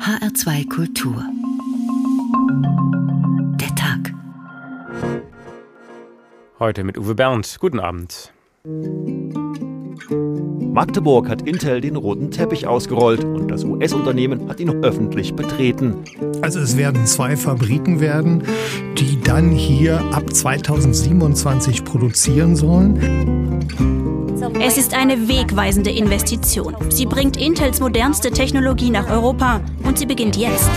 HR2 Kultur. Der Tag. Heute mit Uwe Bernd. Guten Abend. Magdeburg hat Intel den roten Teppich ausgerollt und das US-Unternehmen hat ihn öffentlich betreten. Also es werden zwei Fabriken werden, die dann hier ab 2027 produzieren sollen. Es ist eine wegweisende Investition. Sie bringt Intels modernste Technologie nach Europa und sie beginnt jetzt.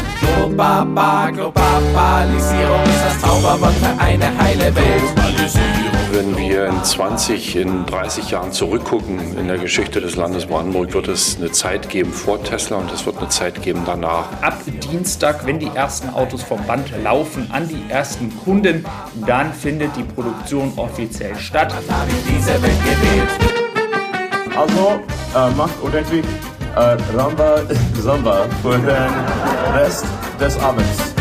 Globalisierung ist das Zauberwort für eine heile Welt. Wenn wir in 20, in 30 Jahren zurückgucken in der Geschichte des Landes Brandenburg, wird es eine Zeit geben vor Tesla und es wird eine Zeit geben danach. Ab Dienstag, wenn die ersten Autos vom Band laufen an die ersten Kunden, dann findet die Produktion offiziell statt. Also äh, macht ordentlich äh, Ramba Samba für den Rest des Abends.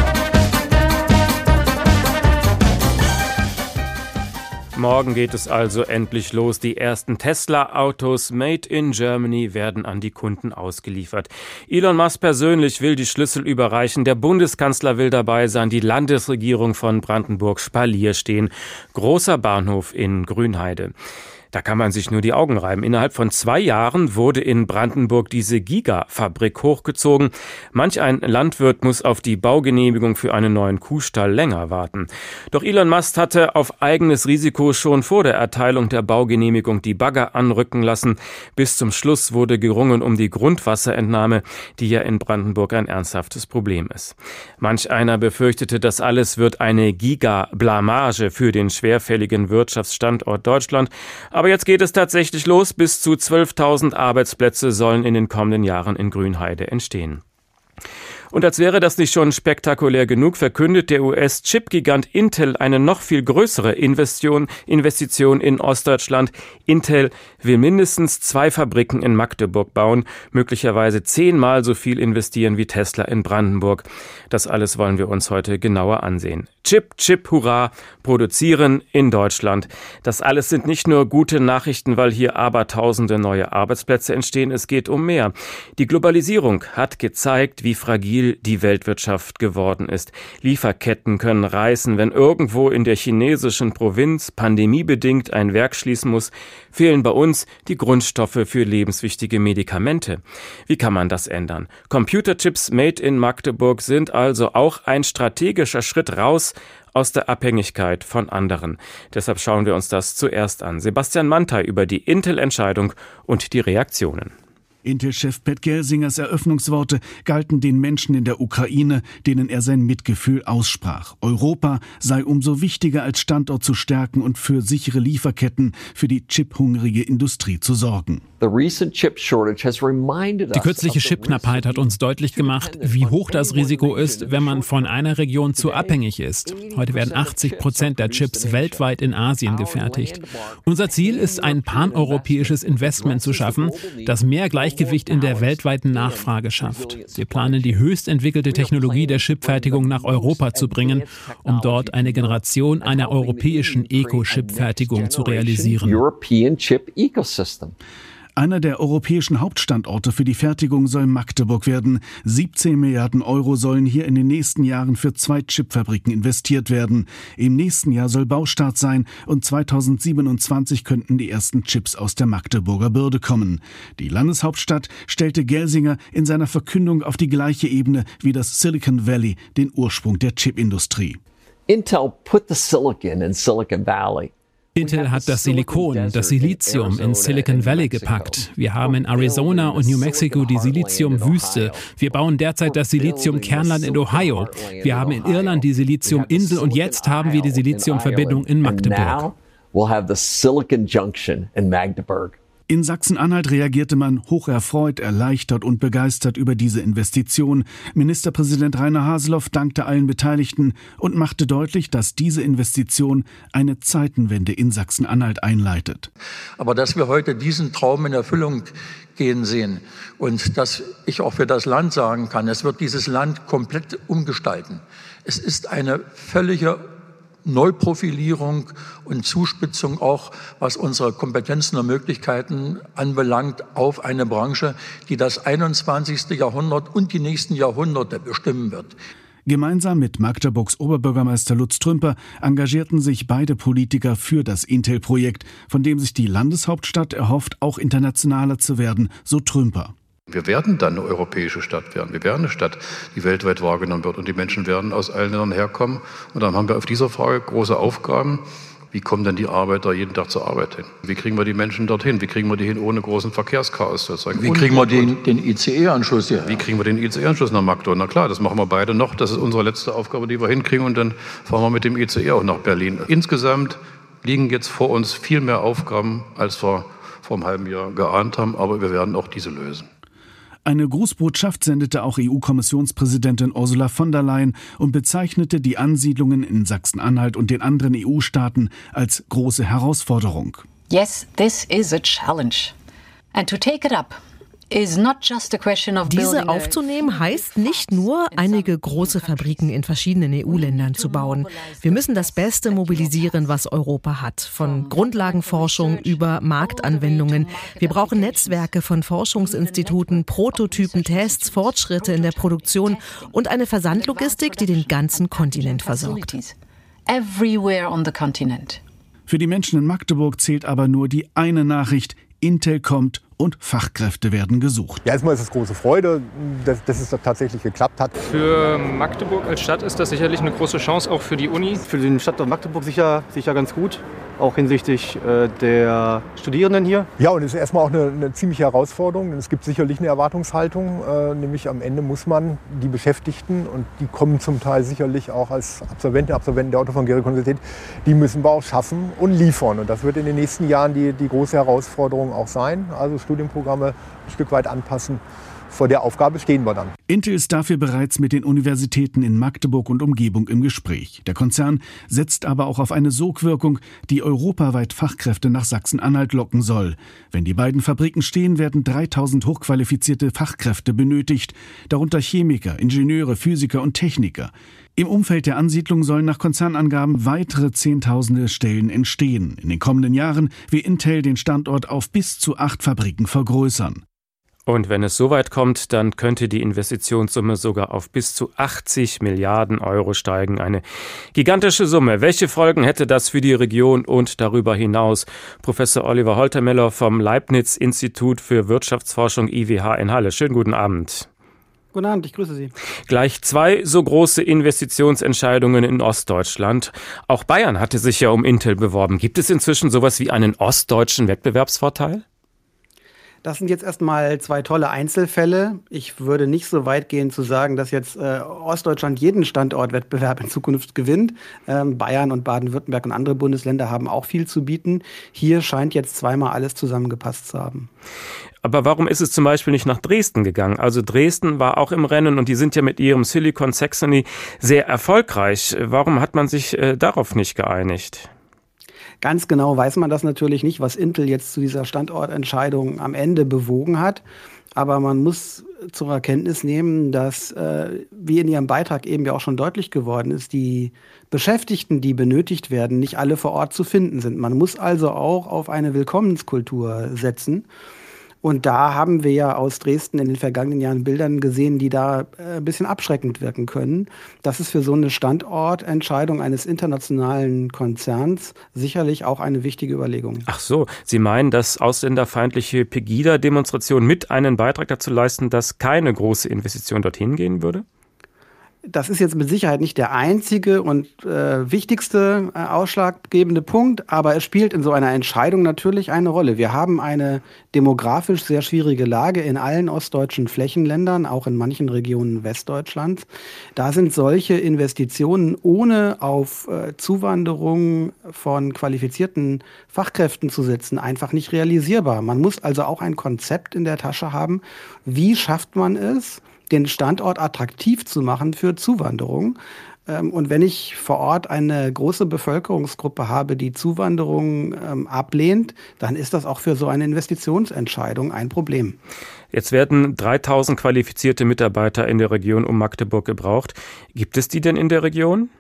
Morgen geht es also endlich los. Die ersten Tesla-Autos made in Germany werden an die Kunden ausgeliefert. Elon Musk persönlich will die Schlüssel überreichen. Der Bundeskanzler will dabei sein. Die Landesregierung von Brandenburg Spalier stehen. Großer Bahnhof in Grünheide. Da kann man sich nur die Augen reiben. Innerhalb von zwei Jahren wurde in Brandenburg diese Gigafabrik hochgezogen. Manch ein Landwirt muss auf die Baugenehmigung für einen neuen Kuhstall länger warten. Doch Elon Musk hatte auf eigenes Risiko schon vor der Erteilung der Baugenehmigung die Bagger anrücken lassen. Bis zum Schluss wurde gerungen um die Grundwasserentnahme, die ja in Brandenburg ein ernsthaftes Problem ist. Manch einer befürchtete, das alles wird eine Gigablamage für den schwerfälligen Wirtschaftsstandort Deutschland. Aber jetzt geht es tatsächlich los. Bis zu 12.000 Arbeitsplätze sollen in den kommenden Jahren in Grünheide entstehen. Und als wäre das nicht schon spektakulär genug, verkündet der US-Chip-Gigant Intel eine noch viel größere Investition, Investition in Ostdeutschland. Intel will mindestens zwei Fabriken in Magdeburg bauen, möglicherweise zehnmal so viel investieren wie Tesla in Brandenburg. Das alles wollen wir uns heute genauer ansehen. Chip, Chip, Hurra, produzieren in Deutschland. Das alles sind nicht nur gute Nachrichten, weil hier abertausende neue Arbeitsplätze entstehen. Es geht um mehr. Die Globalisierung hat gezeigt, wie fragil stabil die Weltwirtschaft geworden ist. Lieferketten können reißen. Wenn irgendwo in der chinesischen Provinz pandemiebedingt ein Werk schließen muss, fehlen bei uns die Grundstoffe für lebenswichtige Medikamente. Wie kann man das ändern? Computerchips made in Magdeburg sind also auch ein strategischer Schritt raus aus der Abhängigkeit von anderen. Deshalb schauen wir uns das zuerst an. Sebastian Mantei über die Intel-Entscheidung und die Reaktionen. Intel-Chef Pat Gelsingers Eröffnungsworte galten den Menschen in der Ukraine, denen er sein Mitgefühl aussprach. Europa sei umso wichtiger als Standort zu stärken und für sichere Lieferketten für die chiphungrige Industrie zu sorgen. Die kürzliche Chipknappheit hat uns deutlich gemacht, wie hoch das Risiko ist, wenn man von einer Region zu abhängig ist. Heute werden 80 Prozent der Chips weltweit in Asien gefertigt. Unser Ziel ist, ein paneuropäisches Investment zu schaffen, das mehr Gleichgewicht in der weltweiten Nachfrage schafft. Wir planen, die höchst entwickelte Technologie der Chipfertigung nach Europa zu bringen, um dort eine Generation einer europäischen Eco-Chip-Fertigung zu realisieren. Einer der europäischen Hauptstandorte für die Fertigung soll Magdeburg werden. 17 Milliarden Euro sollen hier in den nächsten Jahren für zwei Chipfabriken investiert werden. Im nächsten Jahr soll Baustart sein und 2027 könnten die ersten Chips aus der Magdeburger Bürde kommen. Die Landeshauptstadt stellte Gelsinger in seiner Verkündung auf die gleiche Ebene wie das Silicon Valley, den Ursprung der Chipindustrie. Intel put the silicon in Silicon Valley. Intel hat das Silikon, das Silizium in Silicon Valley gepackt. Wir haben in Arizona und New Mexico die Siliziumwüste. Wir bauen derzeit das Siliziumkernland in Ohio. Wir haben in Irland die Siliziuminsel und jetzt haben wir die Siliziumverbindung in Magdeburg. We'll have the Silicon Junction in Magdeburg. In Sachsen-Anhalt reagierte man hocherfreut, erleichtert und begeistert über diese Investition. Ministerpräsident Rainer Haseloff dankte allen Beteiligten und machte deutlich, dass diese Investition eine Zeitenwende in Sachsen-Anhalt einleitet. Aber dass wir heute diesen Traum in Erfüllung gehen sehen und dass ich auch für das Land sagen kann, es wird dieses Land komplett umgestalten. Es ist eine völlige Neuprofilierung und Zuspitzung auch, was unsere Kompetenzen und Möglichkeiten anbelangt, auf eine Branche, die das 21. Jahrhundert und die nächsten Jahrhunderte bestimmen wird. Gemeinsam mit Magdeburgs Oberbürgermeister Lutz Trümper engagierten sich beide Politiker für das Intel-Projekt, von dem sich die Landeshauptstadt erhofft, auch internationaler zu werden, so Trümper. Wir werden dann eine europäische Stadt werden. Wir werden eine Stadt, die weltweit wahrgenommen wird und die Menschen werden aus allen Ländern herkommen. Und dann haben wir auf dieser Frage große Aufgaben. Wie kommen denn die Arbeiter jeden Tag zur Arbeit hin? Wie kriegen wir die Menschen dorthin? Wie kriegen wir die hin ohne großen Verkehrschaos sozusagen? Wie kriegen wir den, den ICE-Anschluss hier? Wie kriegen wir den ICE-Anschluss nach Magdeburg? Na klar, das machen wir beide noch. Das ist unsere letzte Aufgabe, die wir hinkriegen. Und dann fahren wir mit dem ICE auch nach Berlin. Insgesamt liegen jetzt vor uns viel mehr Aufgaben, als wir vor einem halben Jahr geahnt haben. Aber wir werden auch diese lösen. Eine Grußbotschaft sendete auch EU-Kommissionspräsidentin Ursula von der Leyen und bezeichnete die Ansiedlungen in Sachsen-Anhalt und den anderen EU-Staaten als große Herausforderung. Yes, this is a challenge. And to take it up diese aufzunehmen heißt nicht nur, einige große Fabriken in verschiedenen EU-Ländern zu bauen. Wir müssen das Beste mobilisieren, was Europa hat, von Grundlagenforschung über Marktanwendungen. Wir brauchen Netzwerke von Forschungsinstituten, Prototypen, Tests, Fortschritte in der Produktion und eine Versandlogistik, die den ganzen Kontinent versorgt. Für die Menschen in Magdeburg zählt aber nur die eine Nachricht, Intel kommt und Fachkräfte werden gesucht. Ja, erstmal ist es große Freude, dass, dass es tatsächlich geklappt hat. Für Magdeburg als Stadt ist das sicherlich eine große Chance, auch für die Uni. Für den Stadtort Magdeburg sicher, sicher ganz gut auch hinsichtlich äh, der Studierenden hier. Ja, und es ist erstmal auch eine, eine ziemliche Herausforderung. Es gibt sicherlich eine Erwartungshaltung, äh, nämlich am Ende muss man die Beschäftigten, und die kommen zum Teil sicherlich auch als Absolventen, Absolventen der Autofangierungsuniversität, die müssen wir auch schaffen und liefern. Und das wird in den nächsten Jahren die, die große Herausforderung auch sein. Also Studienprogramme ein Stück weit anpassen vor der Aufgabe stehen wir dann. Intel ist dafür bereits mit den Universitäten in Magdeburg und Umgebung im Gespräch. Der Konzern setzt aber auch auf eine Sogwirkung, die europaweit Fachkräfte nach Sachsen-Anhalt locken soll. Wenn die beiden Fabriken stehen, werden 3000 hochqualifizierte Fachkräfte benötigt, darunter Chemiker, Ingenieure, Physiker und Techniker. Im Umfeld der Ansiedlung sollen nach Konzernangaben weitere Zehntausende Stellen entstehen. In den kommenden Jahren will Intel den Standort auf bis zu acht Fabriken vergrößern. Und wenn es soweit kommt, dann könnte die Investitionssumme sogar auf bis zu 80 Milliarden Euro steigen. Eine gigantische Summe. Welche Folgen hätte das für die Region und darüber hinaus? Professor Oliver Holtermeller vom Leibniz Institut für Wirtschaftsforschung IWH in Halle. Schönen guten Abend. Guten Abend, ich grüße Sie. Gleich zwei so große Investitionsentscheidungen in Ostdeutschland. Auch Bayern hatte sich ja um Intel beworben. Gibt es inzwischen sowas wie einen ostdeutschen Wettbewerbsvorteil? Das sind jetzt erstmal zwei tolle Einzelfälle. Ich würde nicht so weit gehen zu sagen, dass jetzt äh, Ostdeutschland jeden Standortwettbewerb in Zukunft gewinnt. Ähm, Bayern und Baden-Württemberg und andere Bundesländer haben auch viel zu bieten. Hier scheint jetzt zweimal alles zusammengepasst zu haben. Aber warum ist es zum Beispiel nicht nach Dresden gegangen? Also Dresden war auch im Rennen und die sind ja mit ihrem Silicon Saxony sehr erfolgreich. Warum hat man sich äh, darauf nicht geeinigt? Ganz genau weiß man das natürlich nicht, was Intel jetzt zu dieser Standortentscheidung am Ende bewogen hat. Aber man muss zur Erkenntnis nehmen, dass, äh, wie in Ihrem Beitrag eben ja auch schon deutlich geworden ist, die Beschäftigten, die benötigt werden, nicht alle vor Ort zu finden sind. Man muss also auch auf eine Willkommenskultur setzen. Und da haben wir ja aus Dresden in den vergangenen Jahren Bildern gesehen, die da äh, ein bisschen abschreckend wirken können. Das ist für so eine Standortentscheidung eines internationalen Konzerns sicherlich auch eine wichtige Überlegung. Ach so, Sie meinen, dass ausländerfeindliche Pegida-Demonstrationen mit einen Beitrag dazu leisten, dass keine große Investition dorthin gehen würde? Das ist jetzt mit Sicherheit nicht der einzige und äh, wichtigste äh, ausschlaggebende Punkt, aber es spielt in so einer Entscheidung natürlich eine Rolle. Wir haben eine demografisch sehr schwierige Lage in allen ostdeutschen Flächenländern, auch in manchen Regionen Westdeutschlands. Da sind solche Investitionen ohne auf äh, Zuwanderung von qualifizierten Fachkräften zu setzen einfach nicht realisierbar. Man muss also auch ein Konzept in der Tasche haben. Wie schafft man es? Den Standort attraktiv zu machen für Zuwanderung. Ähm, und wenn ich vor Ort eine große Bevölkerungsgruppe habe, die Zuwanderung ähm, ablehnt, dann ist das auch für so eine Investitionsentscheidung ein Problem. Jetzt werden 3000 qualifizierte Mitarbeiter in der Region um Magdeburg gebraucht. Gibt es die denn in der Region?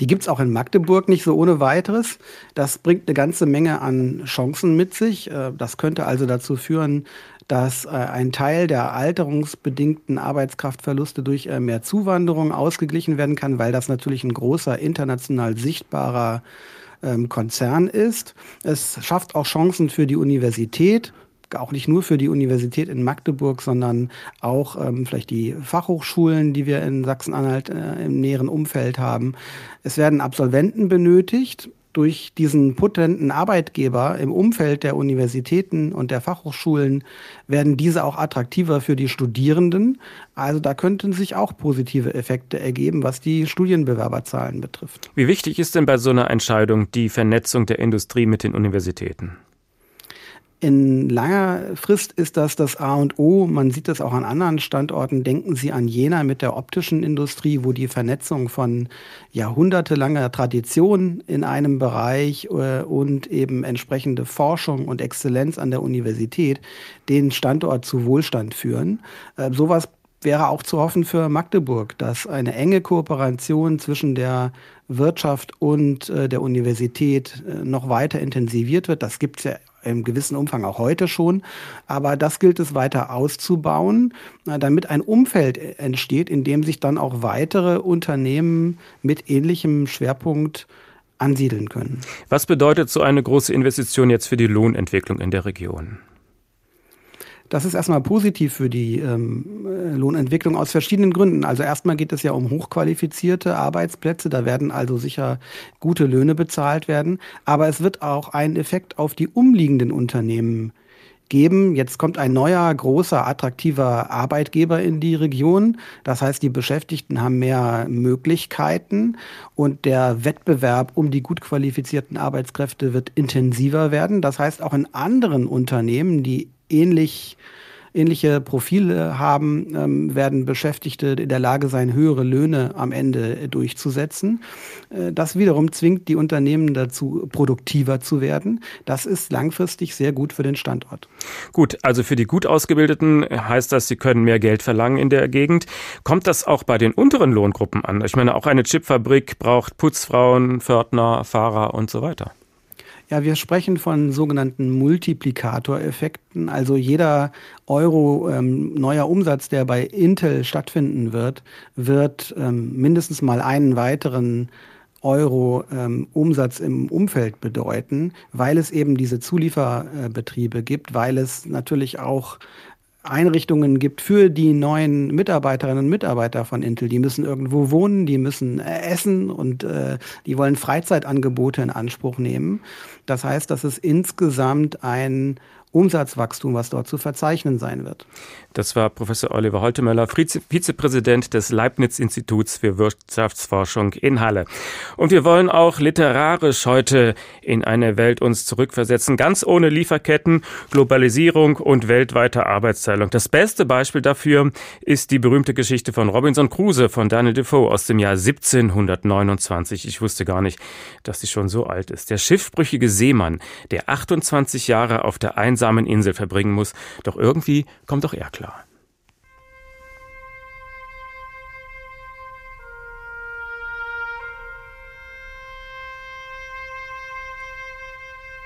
Die gibt es auch in Magdeburg nicht so ohne weiteres. Das bringt eine ganze Menge an Chancen mit sich. Äh, das könnte also dazu führen, dass äh, ein Teil der alterungsbedingten Arbeitskraftverluste durch äh, mehr Zuwanderung ausgeglichen werden kann, weil das natürlich ein großer international sichtbarer ähm, Konzern ist. Es schafft auch Chancen für die Universität, auch nicht nur für die Universität in Magdeburg, sondern auch ähm, vielleicht die Fachhochschulen, die wir in Sachsen-Anhalt äh, im näheren Umfeld haben. Es werden Absolventen benötigt. Durch diesen potenten Arbeitgeber im Umfeld der Universitäten und der Fachhochschulen werden diese auch attraktiver für die Studierenden. Also da könnten sich auch positive Effekte ergeben, was die Studienbewerberzahlen betrifft. Wie wichtig ist denn bei so einer Entscheidung die Vernetzung der Industrie mit den Universitäten? In langer Frist ist das das A und O. Man sieht das auch an anderen Standorten. Denken Sie an Jena mit der optischen Industrie, wo die Vernetzung von jahrhundertelanger Tradition in einem Bereich äh, und eben entsprechende Forschung und Exzellenz an der Universität den Standort zu Wohlstand führen. Äh, sowas wäre auch zu hoffen für Magdeburg, dass eine enge Kooperation zwischen der Wirtschaft und äh, der Universität äh, noch weiter intensiviert wird. Das gibt es ja im gewissen Umfang auch heute schon. Aber das gilt es weiter auszubauen, damit ein Umfeld entsteht, in dem sich dann auch weitere Unternehmen mit ähnlichem Schwerpunkt ansiedeln können. Was bedeutet so eine große Investition jetzt für die Lohnentwicklung in der Region? Das ist erstmal positiv für die ähm, Lohnentwicklung aus verschiedenen Gründen. Also erstmal geht es ja um hochqualifizierte Arbeitsplätze, da werden also sicher gute Löhne bezahlt werden, aber es wird auch einen Effekt auf die umliegenden Unternehmen geben. Jetzt kommt ein neuer, großer, attraktiver Arbeitgeber in die Region. Das heißt, die Beschäftigten haben mehr Möglichkeiten und der Wettbewerb um die gut qualifizierten Arbeitskräfte wird intensiver werden. Das heißt, auch in anderen Unternehmen, die ähnlich ähnliche Profile haben, ähm, werden Beschäftigte in der Lage sein, höhere Löhne am Ende durchzusetzen. Äh, das wiederum zwingt die Unternehmen dazu, produktiver zu werden. Das ist langfristig sehr gut für den Standort. Gut, also für die gut ausgebildeten heißt das, sie können mehr Geld verlangen in der Gegend. Kommt das auch bei den unteren Lohngruppen an? Ich meine, auch eine Chipfabrik braucht Putzfrauen, Pförtner, Fahrer und so weiter. Ja, wir sprechen von sogenannten Multiplikatoreffekten. Also jeder Euro ähm, neuer Umsatz, der bei Intel stattfinden wird, wird ähm, mindestens mal einen weiteren Euro ähm, Umsatz im Umfeld bedeuten, weil es eben diese Zulieferbetriebe gibt, weil es natürlich auch Einrichtungen gibt für die neuen Mitarbeiterinnen und Mitarbeiter von Intel. Die müssen irgendwo wohnen, die müssen äh, essen und äh, die wollen Freizeitangebote in Anspruch nehmen. Das heißt, dass es insgesamt ein Umsatzwachstum, was dort zu verzeichnen sein wird. Das war Professor Oliver Holtemöller, Vizepräsident des Leibniz-Instituts für Wirtschaftsforschung in Halle. Und wir wollen auch literarisch heute in eine Welt uns zurückversetzen, ganz ohne Lieferketten, Globalisierung und weltweite Arbeitsteilung. Das beste Beispiel dafür ist die berühmte Geschichte von Robinson Crusoe von Daniel Defoe aus dem Jahr 1729. Ich wusste gar nicht, dass sie schon so alt ist. Der schiffbrüchige Seemann, der 28 Jahre auf der einsamen Insel verbringen muss, doch irgendwie kommt auch er klar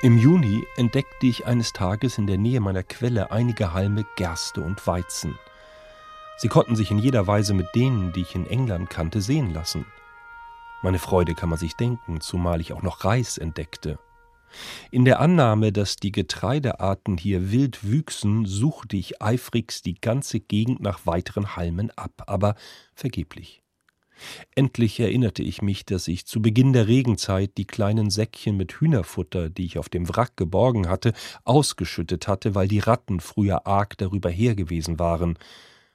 Im Juni entdeckte ich eines Tages in der Nähe meiner Quelle einige Halme Gerste und Weizen. Sie konnten sich in jeder Weise mit denen, die ich in England kannte, sehen lassen. Meine Freude kann man sich denken, zumal ich auch noch Reis entdeckte. In der Annahme, dass die Getreidearten hier wild wüchsen, suchte ich eifrigst die ganze Gegend nach weiteren Halmen ab, aber vergeblich. Endlich erinnerte ich mich, dass ich zu Beginn der Regenzeit die kleinen Säckchen mit Hühnerfutter, die ich auf dem Wrack geborgen hatte, ausgeschüttet hatte, weil die Ratten früher arg darüber her gewesen waren.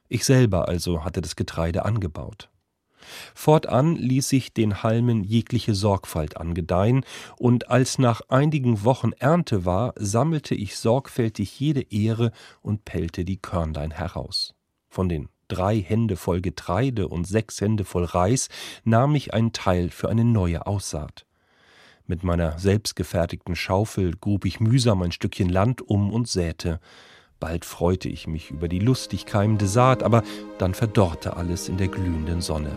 Ich selber also hatte das Getreide angebaut. Fortan ließ ich den Halmen jegliche Sorgfalt angedeihen, und als nach einigen Wochen Ernte war, sammelte ich sorgfältig jede Ähre und pellte die Körnlein heraus. Von den drei Hände voll Getreide und sechs Hände voll Reis nahm ich einen Teil für eine neue Aussaat. Mit meiner selbstgefertigten Schaufel grub ich mühsam ein Stückchen Land um und säte. Bald freute ich mich über die lustig keimende Saat, aber dann verdorrte alles in der glühenden Sonne.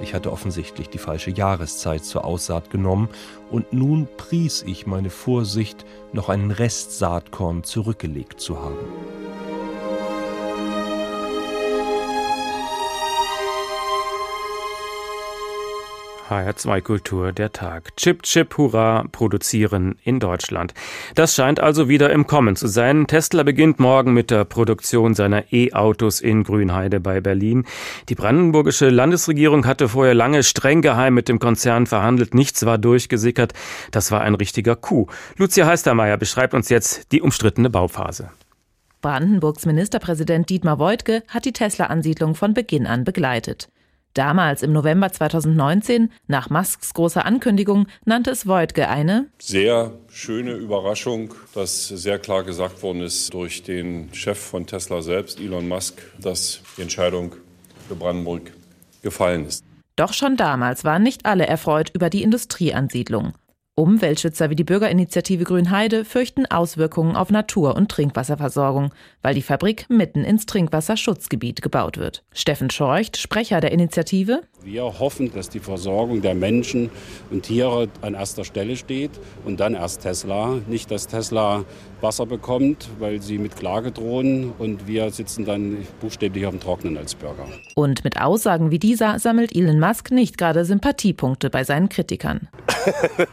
Ich hatte offensichtlich die falsche Jahreszeit zur Aussaat genommen und nun pries ich meine Vorsicht, noch einen Rest Saatkorn zurückgelegt zu haben. HR2 Kultur der Tag. Chip, Chip, Hurra, produzieren in Deutschland. Das scheint also wieder im Kommen zu sein. Tesla beginnt morgen mit der Produktion seiner E-Autos in Grünheide bei Berlin. Die brandenburgische Landesregierung hatte vorher lange streng geheim mit dem Konzern verhandelt. Nichts war durchgesickert. Das war ein richtiger Coup. Lucia Heistermeier beschreibt uns jetzt die umstrittene Bauphase. Brandenburgs Ministerpräsident Dietmar Woidke hat die Tesla-Ansiedlung von Beginn an begleitet. Damals im November 2019, nach Musks großer Ankündigung, nannte es Voigtke eine sehr schöne Überraschung, dass sehr klar gesagt worden ist durch den Chef von Tesla selbst, Elon Musk, dass die Entscheidung für Brandenburg gefallen ist. Doch schon damals waren nicht alle erfreut über die Industrieansiedlung. Umweltschützer wie die Bürgerinitiative Grünheide fürchten Auswirkungen auf Natur- und Trinkwasserversorgung, weil die Fabrik mitten ins Trinkwasserschutzgebiet gebaut wird. Steffen Scheucht, Sprecher der Initiative. Wir hoffen, dass die Versorgung der Menschen und Tiere an erster Stelle steht und dann erst Tesla. Nicht, dass Tesla Wasser bekommt, weil sie mit Klage drohen und wir sitzen dann buchstäblich auf dem Trocknen als Bürger. Und mit Aussagen wie dieser sammelt Elon Musk nicht gerade Sympathiepunkte bei seinen Kritikern.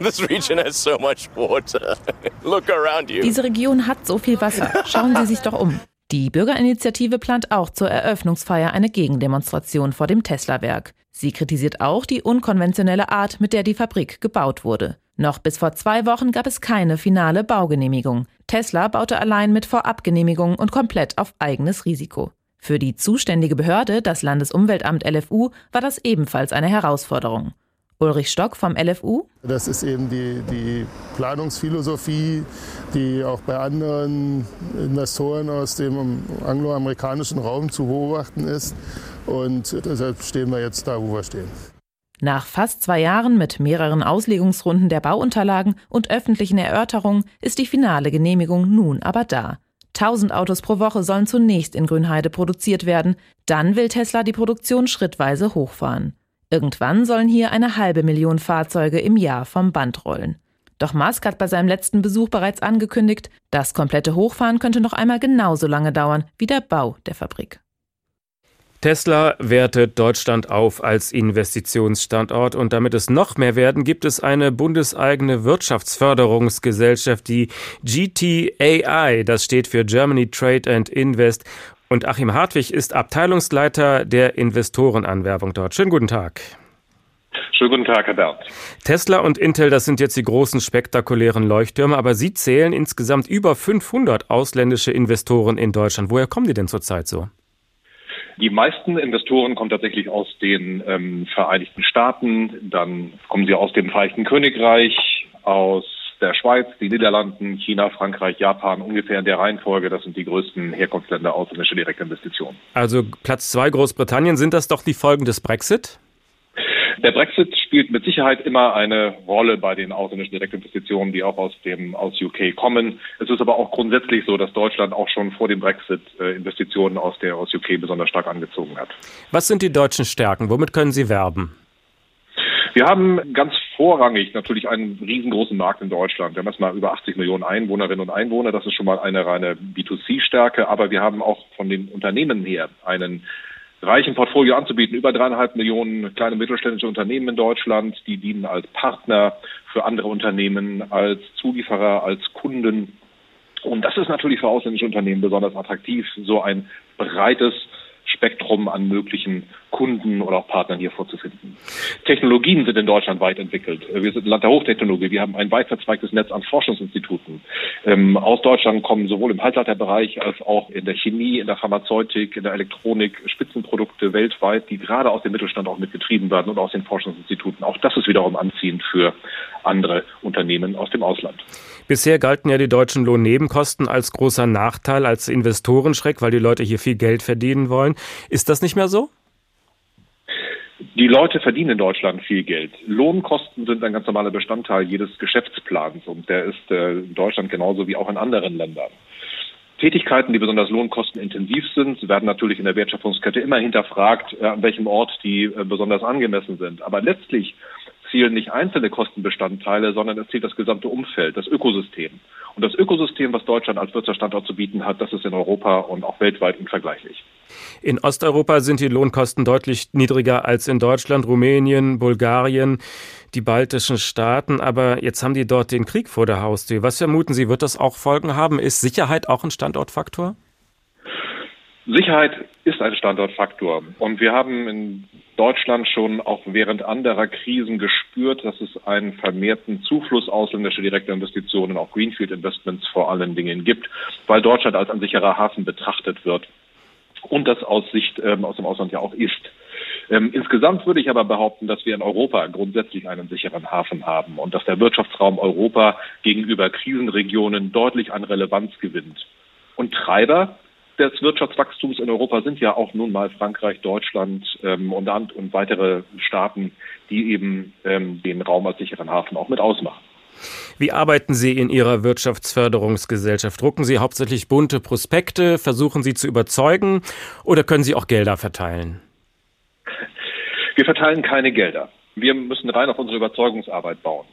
Diese Region hat so viel Wasser. Schauen Sie sich doch um. Die Bürgerinitiative plant auch zur Eröffnungsfeier eine Gegendemonstration vor dem Tesla-Werk. Sie kritisiert auch die unkonventionelle Art, mit der die Fabrik gebaut wurde. Noch bis vor zwei Wochen gab es keine finale Baugenehmigung. Tesla baute allein mit Vorabgenehmigung und komplett auf eigenes Risiko. Für die zuständige Behörde, das Landesumweltamt LFU, war das ebenfalls eine Herausforderung. Ulrich Stock vom LFU. Das ist eben die, die Planungsphilosophie, die auch bei anderen Investoren aus dem angloamerikanischen Raum zu beobachten ist. Und deshalb stehen wir jetzt da, wo wir stehen. Nach fast zwei Jahren mit mehreren Auslegungsrunden der Bauunterlagen und öffentlichen Erörterungen ist die finale Genehmigung nun aber da. 1000 Autos pro Woche sollen zunächst in Grünheide produziert werden, dann will Tesla die Produktion schrittweise hochfahren. Irgendwann sollen hier eine halbe Million Fahrzeuge im Jahr vom Band rollen. Doch Musk hat bei seinem letzten Besuch bereits angekündigt, das komplette Hochfahren könnte noch einmal genauso lange dauern wie der Bau der Fabrik. Tesla wertet Deutschland auf als Investitionsstandort und damit es noch mehr werden, gibt es eine bundeseigene Wirtschaftsförderungsgesellschaft, die GTAI, das steht für Germany Trade and Invest. Und Achim Hartwig ist Abteilungsleiter der Investorenanwerbung dort. Schönen guten Tag. Schönen guten Tag, Herr Bernd. Tesla und Intel, das sind jetzt die großen spektakulären Leuchttürme, aber Sie zählen insgesamt über 500 ausländische Investoren in Deutschland. Woher kommen die denn zurzeit so? Die meisten Investoren kommen tatsächlich aus den ähm, Vereinigten Staaten, dann kommen sie aus dem Vereinigten Königreich, aus der Schweiz, die Niederlanden, China, Frankreich, Japan, ungefähr in der Reihenfolge. Das sind die größten Herkunftsländer ausländischer Direktinvestitionen. Also Platz zwei Großbritannien, sind das doch die Folgen des Brexit? Der Brexit spielt mit Sicherheit immer eine Rolle bei den ausländischen Direktinvestitionen, die auch aus dem aus UK kommen. Es ist aber auch grundsätzlich so, dass Deutschland auch schon vor dem Brexit äh, Investitionen aus der aus UK besonders stark angezogen hat. Was sind die deutschen Stärken? Womit können Sie werben? Wir haben ganz vorrangig natürlich einen riesengroßen Markt in Deutschland. Wir haben erstmal über 80 Millionen Einwohnerinnen und Einwohner. Das ist schon mal eine reine B2C-Stärke. Aber wir haben auch von den Unternehmen her einen reichen Portfolio anzubieten. Über dreieinhalb Millionen kleine mittelständische Unternehmen in Deutschland, die dienen als Partner für andere Unternehmen, als Zulieferer, als Kunden. Und das ist natürlich für ausländische Unternehmen besonders attraktiv, so ein breites Spektrum an möglichen Kunden oder auch Partnern hier vorzufinden. Technologien sind in Deutschland weit entwickelt. Wir sind ein Land der Hochtechnologie. Wir haben ein weit verzweigtes Netz an Forschungsinstituten. Ähm, aus Deutschland kommen sowohl im Halbleiterbereich als auch in der Chemie, in der Pharmazeutik, in der Elektronik Spitzenprodukte weltweit, die gerade aus dem Mittelstand auch mitgetrieben werden und aus den Forschungsinstituten. Auch das ist wiederum anziehend für andere Unternehmen aus dem Ausland. Bisher galten ja die deutschen Lohnnebenkosten als großer Nachteil, als Investorenschreck, weil die Leute hier viel Geld verdienen wollen. Ist das nicht mehr so? Die Leute verdienen in Deutschland viel Geld. Lohnkosten sind ein ganz normaler Bestandteil jedes Geschäftsplans und der ist äh, in Deutschland genauso wie auch in anderen Ländern. Tätigkeiten, die besonders lohnkostenintensiv sind, werden natürlich in der Wertschöpfungskette immer hinterfragt, äh, an welchem Ort die äh, besonders angemessen sind. Aber letztlich zielen nicht einzelne Kostenbestandteile, sondern es zählt das gesamte Umfeld, das Ökosystem. Und das Ökosystem, was Deutschland als Wirtschaftsstandort zu bieten hat, das ist in Europa und auch weltweit unvergleichlich. In Osteuropa sind die Lohnkosten deutlich niedriger als in Deutschland, Rumänien, Bulgarien, die baltischen Staaten. Aber jetzt haben die dort den Krieg vor der Haustür. Was vermuten Sie, wird das auch Folgen haben? Ist Sicherheit auch ein Standortfaktor? Sicherheit ist ein Standortfaktor. Und wir haben in Deutschland schon auch während anderer Krisen gespürt, dass es einen vermehrten Zufluss ausländischer direkter Investitionen, auch Greenfield Investments vor allen Dingen gibt, weil Deutschland als ein sicherer Hafen betrachtet wird und das aus Sicht ähm, aus dem Ausland ja auch ist. Ähm, insgesamt würde ich aber behaupten, dass wir in Europa grundsätzlich einen sicheren Hafen haben und dass der Wirtschaftsraum Europa gegenüber Krisenregionen deutlich an Relevanz gewinnt. Und Treiber des Wirtschaftswachstums in Europa sind ja auch nun mal Frankreich, Deutschland ähm, und, und weitere Staaten, die eben ähm, den Raum als sicheren Hafen auch mit ausmachen. Wie arbeiten Sie in Ihrer Wirtschaftsförderungsgesellschaft? Drucken Sie hauptsächlich bunte Prospekte? Versuchen Sie zu überzeugen? Oder können Sie auch Gelder verteilen? Wir verteilen keine Gelder. Wir müssen rein auf unsere Überzeugungsarbeit bauen.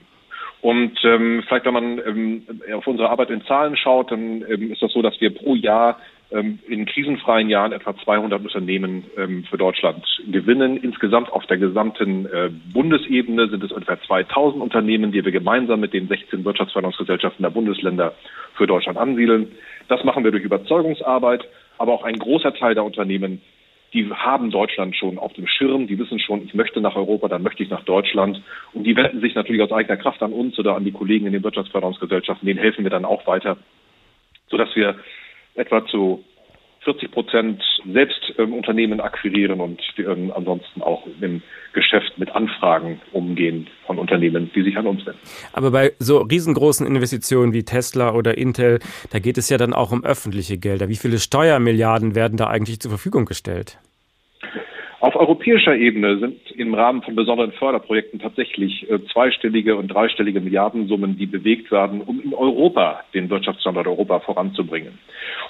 Und ähm, vielleicht, wenn man ähm, auf unsere Arbeit in Zahlen schaut, dann ähm, ist das so, dass wir pro Jahr in krisenfreien Jahren etwa 200 Unternehmen ähm, für Deutschland gewinnen. Insgesamt auf der gesamten äh, Bundesebene sind es ungefähr 2000 Unternehmen, die wir gemeinsam mit den 16 Wirtschaftsförderungsgesellschaften der Bundesländer für Deutschland ansiedeln. Das machen wir durch Überzeugungsarbeit, aber auch ein großer Teil der Unternehmen die haben Deutschland schon auf dem Schirm, die wissen schon, ich möchte nach Europa, dann möchte ich nach Deutschland. Und die wenden sich natürlich aus eigener Kraft an uns oder an die Kollegen in den Wirtschaftsförderungsgesellschaften, denen helfen wir dann auch weiter, sodass wir etwa zu 40 Prozent selbst ähm, Unternehmen akquirieren und ähm, ansonsten auch im Geschäft mit Anfragen umgehen von Unternehmen, die sich an uns wenden. Aber bei so riesengroßen Investitionen wie Tesla oder Intel, da geht es ja dann auch um öffentliche Gelder. Wie viele Steuermilliarden werden da eigentlich zur Verfügung gestellt? Auf europäischer Ebene sind im Rahmen von besonderen Förderprojekten tatsächlich äh, zweistellige und dreistellige Milliardensummen, die bewegt werden, um in Europa den Wirtschaftsstandort Europa voranzubringen.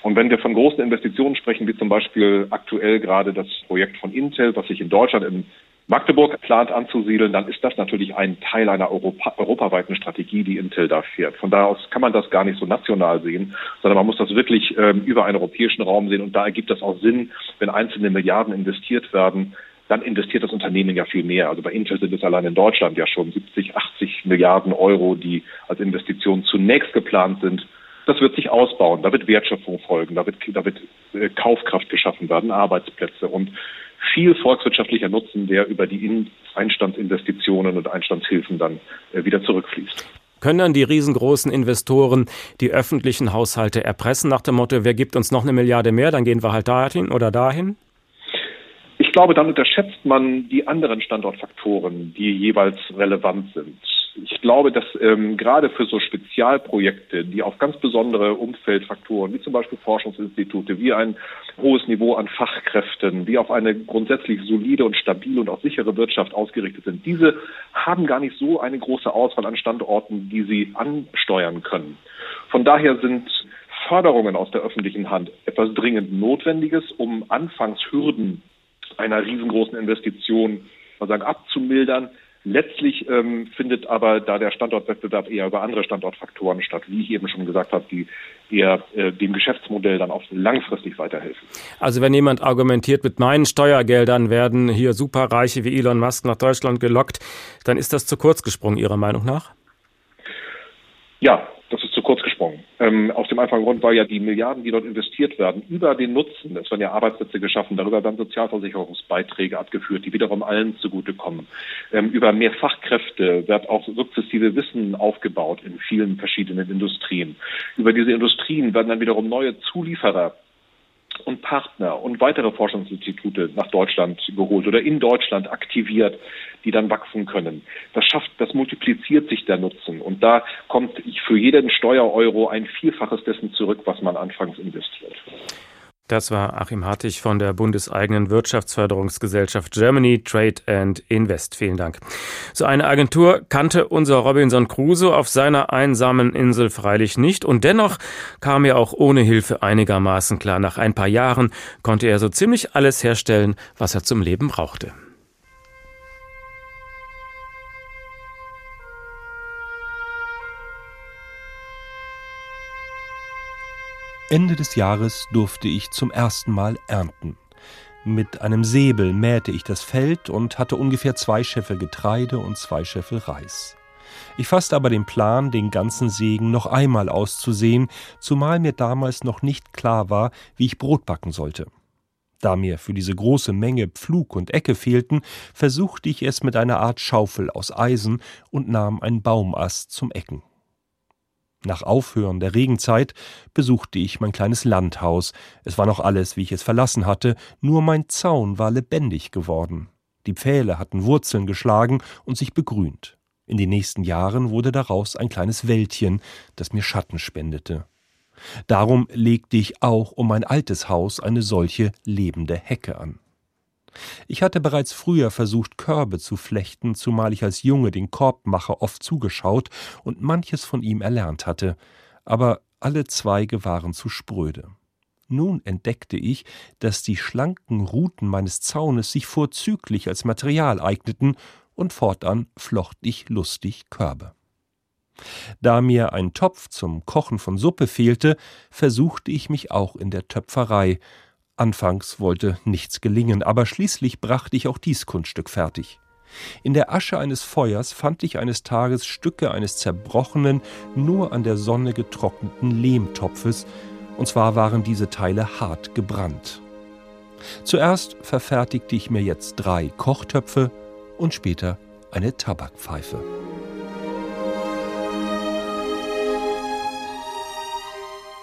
Und wenn wir von großen Investitionen sprechen, wie zum Beispiel aktuell gerade das Projekt von Intel, was sich in Deutschland im Magdeburg plant anzusiedeln, dann ist das natürlich ein Teil einer Europa, europaweiten Strategie, die Intel da fährt. Von da aus kann man das gar nicht so national sehen, sondern man muss das wirklich ähm, über einen europäischen Raum sehen. Und da ergibt das auch Sinn, wenn einzelne Milliarden investiert werden, dann investiert das Unternehmen ja viel mehr. Also bei Intel sind es allein in Deutschland ja schon 70, 80 Milliarden Euro, die als Investition zunächst geplant sind. Das wird sich ausbauen, da wird Wertschöpfung folgen, da wird, da wird äh, Kaufkraft geschaffen werden, Arbeitsplätze. Und viel volkswirtschaftlicher Nutzen, der über die Einstandsinvestitionen und Einstandshilfen dann äh, wieder zurückfließt. Können dann die riesengroßen Investoren die öffentlichen Haushalte erpressen nach dem Motto, wer gibt uns noch eine Milliarde mehr, dann gehen wir halt dahin oder dahin? Ich glaube, dann unterschätzt man die anderen Standortfaktoren, die jeweils relevant sind ich glaube, dass ähm, gerade für so Spezialprojekte, die auf ganz besondere Umfeldfaktoren, wie zum Beispiel Forschungsinstitute, wie ein hohes Niveau an Fachkräften, wie auf eine grundsätzlich solide und stabile und auch sichere Wirtschaft ausgerichtet sind, diese haben gar nicht so eine große Auswahl an Standorten, die sie ansteuern können. Von daher sind Förderungen aus der öffentlichen Hand etwas dringend Notwendiges, um Anfangshürden einer riesengroßen Investition sagen, abzumildern, Letztlich ähm, findet aber da der Standortwettbewerb eher über andere Standortfaktoren statt, wie ich eben schon gesagt habe, die eher äh, dem Geschäftsmodell dann auch langfristig weiterhelfen. Also wenn jemand argumentiert, mit meinen Steuergeldern werden hier Superreiche wie Elon Musk nach Deutschland gelockt, dann ist das zu kurz gesprungen, Ihrer Meinung nach? Ja, das ist zu kurz gesprungen. Ähm, aus dem einfachen Grund, weil ja die Milliarden, die dort investiert werden, über den Nutzen, es werden ja Arbeitsplätze geschaffen, darüber werden Sozialversicherungsbeiträge abgeführt, die wiederum allen zugutekommen. Ähm, über mehr Fachkräfte wird auch sukzessive Wissen aufgebaut in vielen verschiedenen Industrien. Über diese Industrien werden dann wiederum neue Zulieferer und Partner und weitere Forschungsinstitute nach Deutschland geholt oder in Deutschland aktiviert, die dann wachsen können. Das schafft, das multipliziert sich der Nutzen und da kommt für jeden Steuereuro ein Vielfaches dessen zurück, was man anfangs investiert. Das war Achim Hartig von der bundeseigenen Wirtschaftsförderungsgesellschaft Germany Trade and Invest. Vielen Dank. So eine Agentur kannte unser Robinson Crusoe auf seiner einsamen Insel freilich nicht und dennoch kam er auch ohne Hilfe einigermaßen klar. Nach ein paar Jahren konnte er so ziemlich alles herstellen, was er zum Leben brauchte. Ende des Jahres durfte ich zum ersten Mal ernten. Mit einem Säbel mähte ich das Feld und hatte ungefähr zwei Scheffel Getreide und zwei Scheffel Reis. Ich fasste aber den Plan, den ganzen Segen noch einmal auszusehen, zumal mir damals noch nicht klar war, wie ich Brot backen sollte. Da mir für diese große Menge Pflug und Ecke fehlten, versuchte ich es mit einer Art Schaufel aus Eisen und nahm einen Baumast zum Ecken. Nach Aufhören der Regenzeit besuchte ich mein kleines Landhaus. Es war noch alles, wie ich es verlassen hatte, nur mein Zaun war lebendig geworden. Die Pfähle hatten Wurzeln geschlagen und sich begrünt. In den nächsten Jahren wurde daraus ein kleines Wäldchen, das mir Schatten spendete. Darum legte ich auch um mein altes Haus eine solche lebende Hecke an. Ich hatte bereits früher versucht, Körbe zu flechten, zumal ich als Junge den Korbmacher oft zugeschaut und manches von ihm erlernt hatte, aber alle Zweige waren zu spröde. Nun entdeckte ich, dass die schlanken Ruten meines Zaunes sich vorzüglich als Material eigneten, und fortan flocht ich lustig Körbe. Da mir ein Topf zum Kochen von Suppe fehlte, versuchte ich mich auch in der Töpferei, Anfangs wollte nichts gelingen, aber schließlich brachte ich auch dies Kunststück fertig. In der Asche eines Feuers fand ich eines Tages Stücke eines zerbrochenen, nur an der Sonne getrockneten Lehmtopfes, und zwar waren diese Teile hart gebrannt. Zuerst verfertigte ich mir jetzt drei Kochtöpfe und später eine Tabakpfeife.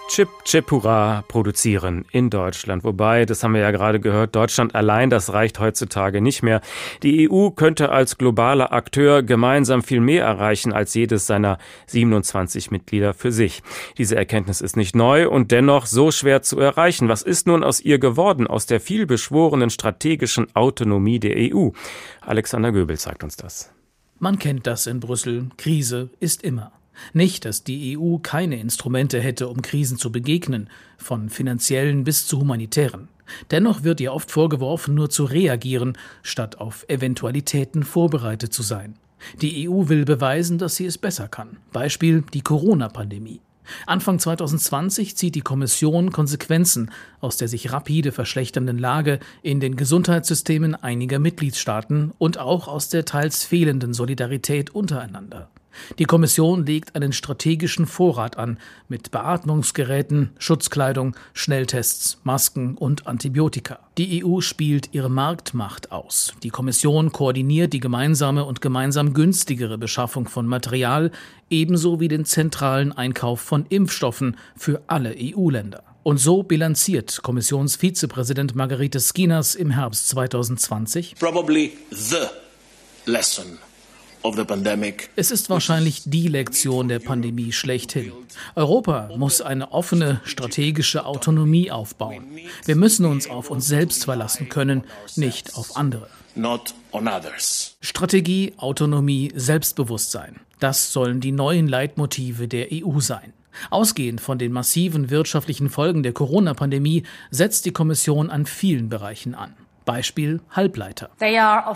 Chip Chipura produzieren in Deutschland. Wobei, das haben wir ja gerade gehört, Deutschland allein, das reicht heutzutage nicht mehr. Die EU könnte als globaler Akteur gemeinsam viel mehr erreichen als jedes seiner 27 Mitglieder für sich. Diese Erkenntnis ist nicht neu und dennoch so schwer zu erreichen. Was ist nun aus ihr geworden, aus der vielbeschworenen strategischen Autonomie der EU? Alexander Göbel sagt uns das. Man kennt das in Brüssel. Krise ist immer. Nicht, dass die EU keine Instrumente hätte, um Krisen zu begegnen, von finanziellen bis zu humanitären. Dennoch wird ihr oft vorgeworfen, nur zu reagieren, statt auf Eventualitäten vorbereitet zu sein. Die EU will beweisen, dass sie es besser kann. Beispiel die Corona-Pandemie. Anfang 2020 zieht die Kommission Konsequenzen aus der sich rapide verschlechternden Lage in den Gesundheitssystemen einiger Mitgliedstaaten und auch aus der teils fehlenden Solidarität untereinander. Die Kommission legt einen strategischen Vorrat an mit Beatmungsgeräten, Schutzkleidung, Schnelltests, Masken und Antibiotika. Die EU spielt ihre Marktmacht aus. Die Kommission koordiniert die gemeinsame und gemeinsam günstigere Beschaffung von Material ebenso wie den zentralen Einkauf von Impfstoffen für alle EU-Länder. Und so bilanziert Kommissionsvizepräsident Margarete Skinas im Herbst 2020. Probably the lesson es ist wahrscheinlich die Lektion der Pandemie schlechthin. Europa muss eine offene strategische Autonomie aufbauen. Wir müssen uns auf uns selbst verlassen können, nicht auf andere. Strategie, Autonomie, Selbstbewusstsein. Das sollen die neuen Leitmotive der EU sein. Ausgehend von den massiven wirtschaftlichen Folgen der Corona-Pandemie setzt die Kommission an vielen Bereichen an. Beispiel Halbleiter. Also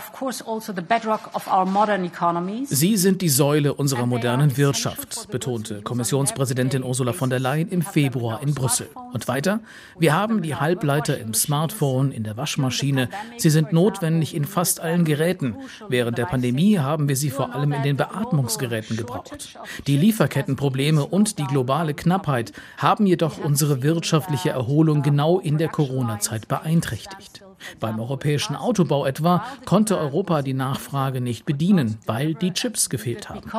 Sie sind die Säule unserer modernen Wirtschaft, betonte Kommissionspräsidentin Ursula von der Leyen im Februar in Brüssel. Und weiter, wir haben die Halbleiter im Smartphone, in der Waschmaschine. Sie sind notwendig in fast allen Geräten. Während der Pandemie haben wir sie vor allem in den Beatmungsgeräten gebraucht. Die Lieferkettenprobleme und die globale Knappheit haben jedoch unsere wirtschaftliche Erholung genau in der Corona-Zeit beeinträchtigt. Beim europäischen Autobau etwa konnte Europa die Nachfrage nicht bedienen, weil die Chips gefehlt haben.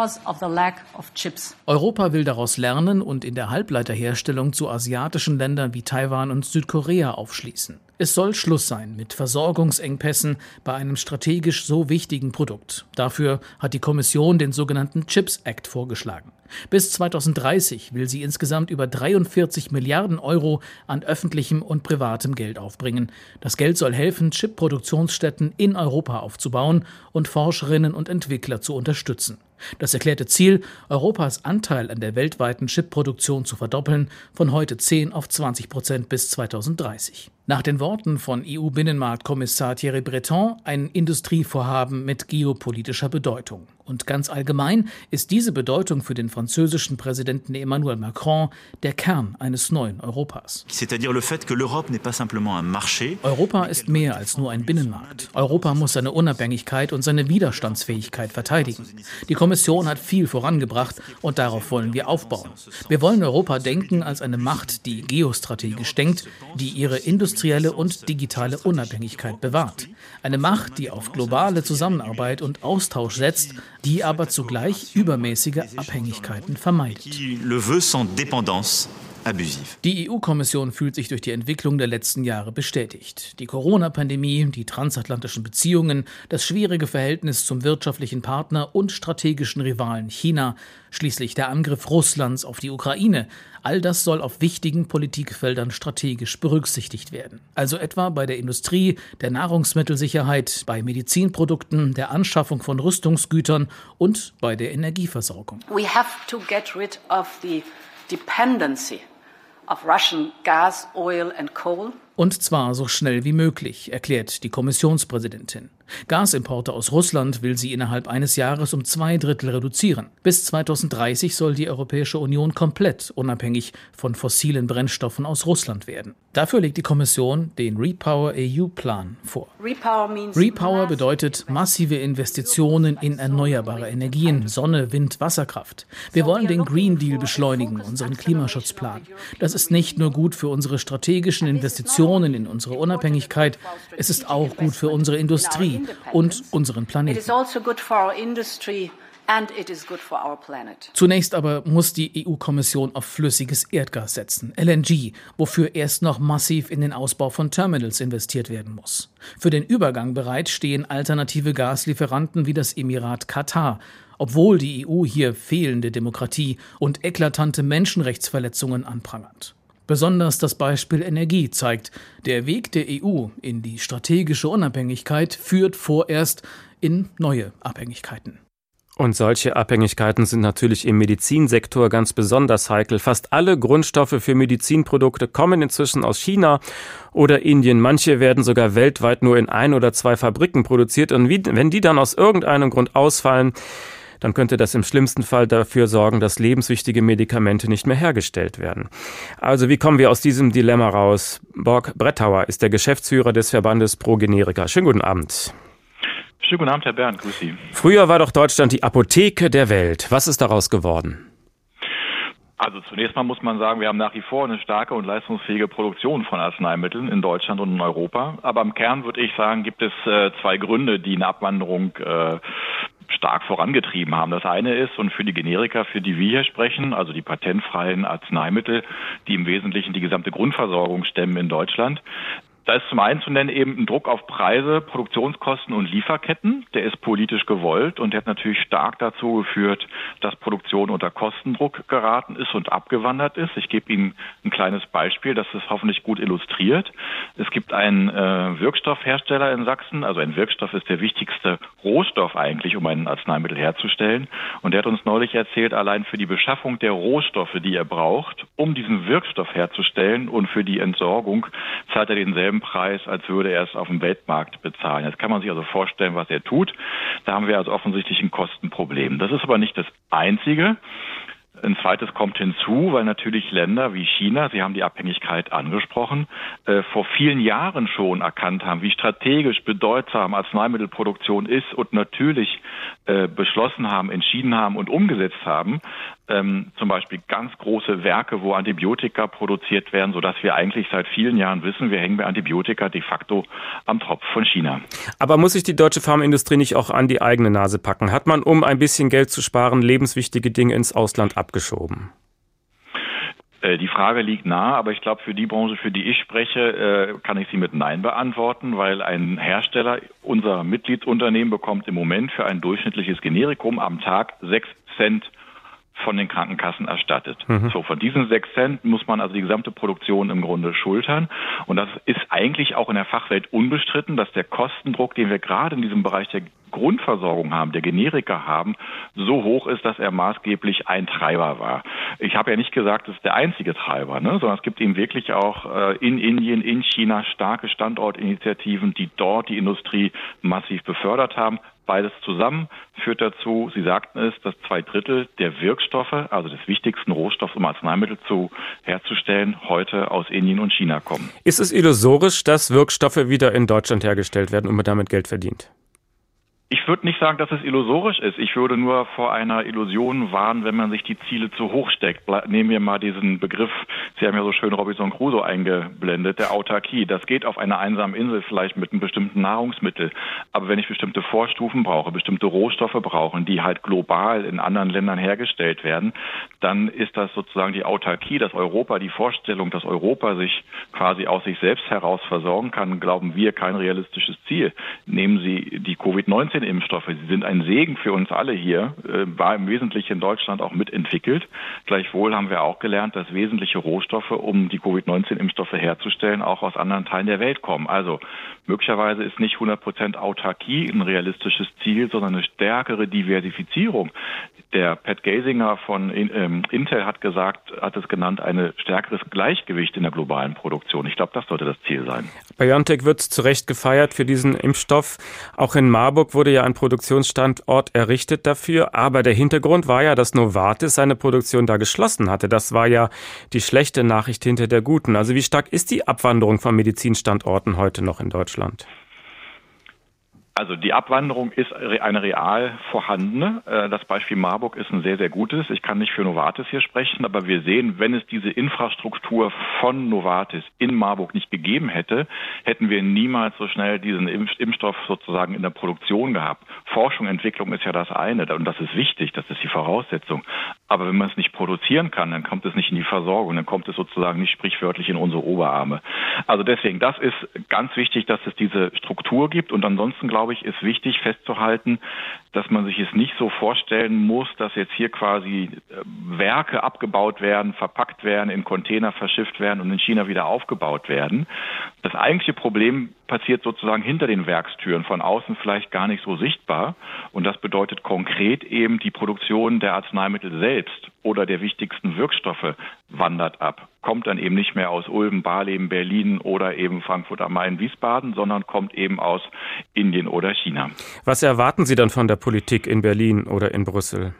Europa will daraus lernen und in der Halbleiterherstellung zu asiatischen Ländern wie Taiwan und Südkorea aufschließen. Es soll Schluss sein mit Versorgungsengpässen bei einem strategisch so wichtigen Produkt. Dafür hat die Kommission den sogenannten Chips Act vorgeschlagen. Bis 2030 will sie insgesamt über 43 Milliarden Euro an öffentlichem und privatem Geld aufbringen. Das Geld soll helfen, Chip-Produktionsstätten in Europa aufzubauen und Forscherinnen und Entwickler zu unterstützen. Das erklärte Ziel, Europas Anteil an der weltweiten Chipproduktion zu verdoppeln, von heute 10 auf 20 Prozent bis 2030. Nach den Worten von EU-Binnenmarktkommissar Thierry Breton ein Industrievorhaben mit geopolitischer Bedeutung. Und ganz allgemein ist diese Bedeutung für den französischen Präsidenten Emmanuel Macron der Kern eines neuen Europas. Europa ist mehr als nur ein Binnenmarkt. Europa muss seine Unabhängigkeit und seine Widerstandsfähigkeit verteidigen. Die Kommission hat viel vorangebracht und darauf wollen wir aufbauen. Wir wollen Europa denken als eine Macht, die geostrategisch denkt, die ihre industrielle und digitale Unabhängigkeit bewahrt. Eine Macht, die auf globale Zusammenarbeit und Austausch setzt, die aber zugleich übermäßige Abhängigkeiten vermeidet. Die EU-Kommission fühlt sich durch die Entwicklung der letzten Jahre bestätigt. Die Corona-Pandemie, die transatlantischen Beziehungen, das schwierige Verhältnis zum wirtschaftlichen Partner und strategischen Rivalen China, schließlich der Angriff Russlands auf die Ukraine, all das soll auf wichtigen Politikfeldern strategisch berücksichtigt werden. Also etwa bei der Industrie, der Nahrungsmittelsicherheit, bei Medizinprodukten, der Anschaffung von Rüstungsgütern und bei der Energieversorgung. We have to get rid of the dependency of Russian gas, oil and coal. Und zwar so schnell wie möglich, erklärt die Kommissionspräsidentin. Gasimporte aus Russland will sie innerhalb eines Jahres um zwei Drittel reduzieren. Bis 2030 soll die Europäische Union komplett unabhängig von fossilen Brennstoffen aus Russland werden. Dafür legt die Kommission den Repower EU-Plan vor. Repower bedeutet massive Investitionen in erneuerbare Energien, Sonne, Wind, Wasserkraft. Wir wollen den Green Deal beschleunigen, unseren Klimaschutzplan. Das ist nicht nur gut für unsere strategischen Investitionen in unsere Unabhängigkeit, es ist auch gut für unsere Industrie und unseren Planeten. Zunächst aber muss die EU-Kommission auf flüssiges Erdgas setzen, LNG, wofür erst noch massiv in den Ausbau von Terminals investiert werden muss. Für den Übergang bereit stehen alternative Gaslieferanten wie das Emirat Katar, obwohl die EU hier fehlende Demokratie und eklatante Menschenrechtsverletzungen anprangert. Besonders das Beispiel Energie zeigt, der Weg der EU in die strategische Unabhängigkeit führt vorerst in neue Abhängigkeiten. Und solche Abhängigkeiten sind natürlich im Medizinsektor ganz besonders heikel. Fast alle Grundstoffe für Medizinprodukte kommen inzwischen aus China oder Indien. Manche werden sogar weltweit nur in ein oder zwei Fabriken produziert. Und wenn die dann aus irgendeinem Grund ausfallen, dann könnte das im schlimmsten Fall dafür sorgen, dass lebenswichtige Medikamente nicht mehr hergestellt werden. Also wie kommen wir aus diesem Dilemma raus? Borg Brettauer ist der Geschäftsführer des Verbandes Pro Generika. Schönen guten Abend. Schönen guten Abend, Herr Bernd. Grüß Sie. Früher war doch Deutschland die Apotheke der Welt. Was ist daraus geworden? Also zunächst mal muss man sagen, wir haben nach wie vor eine starke und leistungsfähige Produktion von Arzneimitteln in Deutschland und in Europa. Aber im Kern würde ich sagen, gibt es äh, zwei Gründe, die eine Abwanderung äh, stark vorangetrieben haben. Das eine ist, und für die Generika, für die wir hier sprechen, also die patentfreien Arzneimittel, die im Wesentlichen die gesamte Grundversorgung stemmen in Deutschland, da ist zum einen zu nennen eben ein Druck auf Preise, Produktionskosten und Lieferketten. Der ist politisch gewollt und der hat natürlich stark dazu geführt, dass Produktion unter Kostendruck geraten ist und abgewandert ist. Ich gebe Ihnen ein kleines Beispiel, das es hoffentlich gut illustriert. Es gibt einen äh, Wirkstoffhersteller in Sachsen, also ein Wirkstoff ist der wichtigste Rohstoff eigentlich, um ein Arzneimittel herzustellen. Und der hat uns neulich erzählt, allein für die Beschaffung der Rohstoffe, die er braucht, um diesen Wirkstoff herzustellen und für die Entsorgung, zahlt er denselben denselben Preis, als würde er es auf dem Weltmarkt bezahlen. Jetzt kann man sich also vorstellen, was er tut. Da haben wir also offensichtlich ein Kostenproblem. Das ist aber nicht das einzige. Ein zweites kommt hinzu, weil natürlich Länder wie China, Sie haben die Abhängigkeit angesprochen, äh, vor vielen Jahren schon erkannt haben, wie strategisch bedeutsam Arzneimittelproduktion ist und natürlich äh, beschlossen haben, entschieden haben und umgesetzt haben, ähm, zum Beispiel ganz große Werke, wo Antibiotika produziert werden, sodass wir eigentlich seit vielen Jahren wissen, wir hängen bei Antibiotika de facto am Tropf von China. Aber muss sich die deutsche Pharmaindustrie nicht auch an die eigene Nase packen? Hat man, um ein bisschen Geld zu sparen, lebenswichtige Dinge ins Ausland abgeschoben? Äh, die Frage liegt nahe, aber ich glaube, für die Branche, für die ich spreche, äh, kann ich sie mit Nein beantworten, weil ein Hersteller, unser Mitgliedsunternehmen, bekommt im Moment für ein durchschnittliches Generikum am Tag sechs Cent von den Krankenkassen erstattet. Mhm. So, von diesen sechs Cent muss man also die gesamte Produktion im Grunde schultern. Und das ist eigentlich auch in der Fachwelt unbestritten, dass der Kostendruck, den wir gerade in diesem Bereich der Grundversorgung haben, der Generika haben, so hoch ist, dass er maßgeblich ein Treiber war. Ich habe ja nicht gesagt, das ist der einzige Treiber, ne? sondern es gibt eben wirklich auch äh, in Indien, in China starke Standortinitiativen, die dort die Industrie massiv befördert haben. Beides zusammen führt dazu, Sie sagten es, dass zwei Drittel der Wirkstoffe, also des wichtigsten Rohstoffs, um Arzneimittel zu herzustellen, heute aus Indien und China kommen. Ist es illusorisch, dass Wirkstoffe wieder in Deutschland hergestellt werden und man damit Geld verdient? Ich würde nicht sagen, dass es illusorisch ist. Ich würde nur vor einer Illusion warnen, wenn man sich die Ziele zu hoch steckt. Nehmen wir mal diesen Begriff, Sie haben ja so schön Robinson Crusoe eingeblendet, der Autarkie. Das geht auf einer einsamen Insel vielleicht mit einem bestimmten Nahrungsmittel. Aber wenn ich bestimmte Vorstufen brauche, bestimmte Rohstoffe brauche, die halt global in anderen Ländern hergestellt werden, dann ist das sozusagen die Autarkie, dass Europa, die Vorstellung, dass Europa sich quasi aus sich selbst heraus versorgen kann, glauben wir kein realistisches Ziel. Nehmen Sie die Covid-19 Impfstoffe. Sie sind ein Segen für uns alle hier, äh, war im Wesentlichen in Deutschland auch mitentwickelt. Gleichwohl haben wir auch gelernt, dass wesentliche Rohstoffe, um die Covid-19-Impfstoffe herzustellen, auch aus anderen Teilen der Welt kommen. Also möglicherweise ist nicht 100 Prozent Autarkie ein realistisches Ziel, sondern eine stärkere Diversifizierung. Der Pat Gasinger von ähm, Intel hat gesagt, hat es genannt, ein stärkeres Gleichgewicht in der globalen Produktion. Ich glaube, das sollte das Ziel sein. BioNTech wird zu Recht gefeiert für diesen Impfstoff. Auch in Marburg wurde ja ein Produktionsstandort errichtet dafür. Aber der Hintergrund war ja, dass Novartis seine Produktion da geschlossen hatte. Das war ja die schlechte Nachricht hinter der guten. Also wie stark ist die Abwanderung von Medizinstandorten heute noch in Deutschland? Deutschland? Also die Abwanderung ist eine real vorhandene. Äh, das Beispiel Marburg ist ein sehr, sehr gutes. Ich kann nicht für Novartis hier sprechen, aber wir sehen, wenn es diese Infrastruktur von Novartis in Marburg nicht gegeben hätte, hätten wir niemals so schnell diesen Impfstoff sozusagen in der Produktion gehabt. Forschung, Entwicklung ist ja das eine und das ist wichtig, das ist die Voraussetzung. Aber wenn man es nicht produzieren kann, dann kommt es nicht in die Versorgung, dann kommt es sozusagen nicht sprichwörtlich in unsere Oberarme. Also deswegen, das ist ganz wichtig, dass es diese Struktur gibt und ansonsten glaube glaube ich, ist wichtig festzuhalten, dass man sich es nicht so vorstellen muss, dass jetzt hier quasi äh, Werke abgebaut werden, verpackt werden, in Container verschifft werden und in China wieder aufgebaut werden. Das eigentliche Problem passiert sozusagen hinter den Werkstüren, von außen vielleicht gar nicht so sichtbar. Und das bedeutet konkret eben, die Produktion der Arzneimittel selbst oder der wichtigsten Wirkstoffe wandert ab. Kommt dann eben nicht mehr aus Ulm, Barleben, Berlin oder eben Frankfurt am Main, Wiesbaden, sondern kommt eben aus Indien oder China. Was erwarten Sie dann von der Politik in Berlin oder in Brüssel?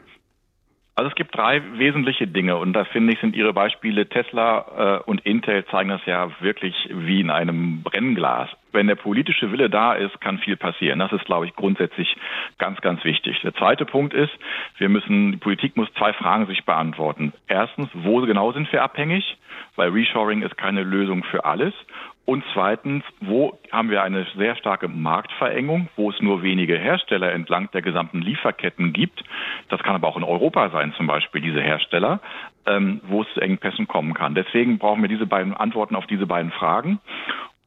Also es gibt drei wesentliche Dinge und da finde ich, sind Ihre Beispiele Tesla äh, und Intel zeigen das ja wirklich wie in einem Brennglas. Wenn der politische Wille da ist, kann viel passieren. Das ist, glaube ich, grundsätzlich ganz, ganz wichtig. Der zweite Punkt ist, wir müssen, die Politik muss zwei Fragen sich beantworten. Erstens, wo genau sind wir abhängig? Weil Reshoring ist keine Lösung für alles. Und zweitens, wo haben wir eine sehr starke Marktverengung, wo es nur wenige Hersteller entlang der gesamten Lieferketten gibt. Das kann aber auch in Europa sein, zum Beispiel diese Hersteller, ähm, wo es zu Engpässen kommen kann. Deswegen brauchen wir diese beiden Antworten auf diese beiden Fragen.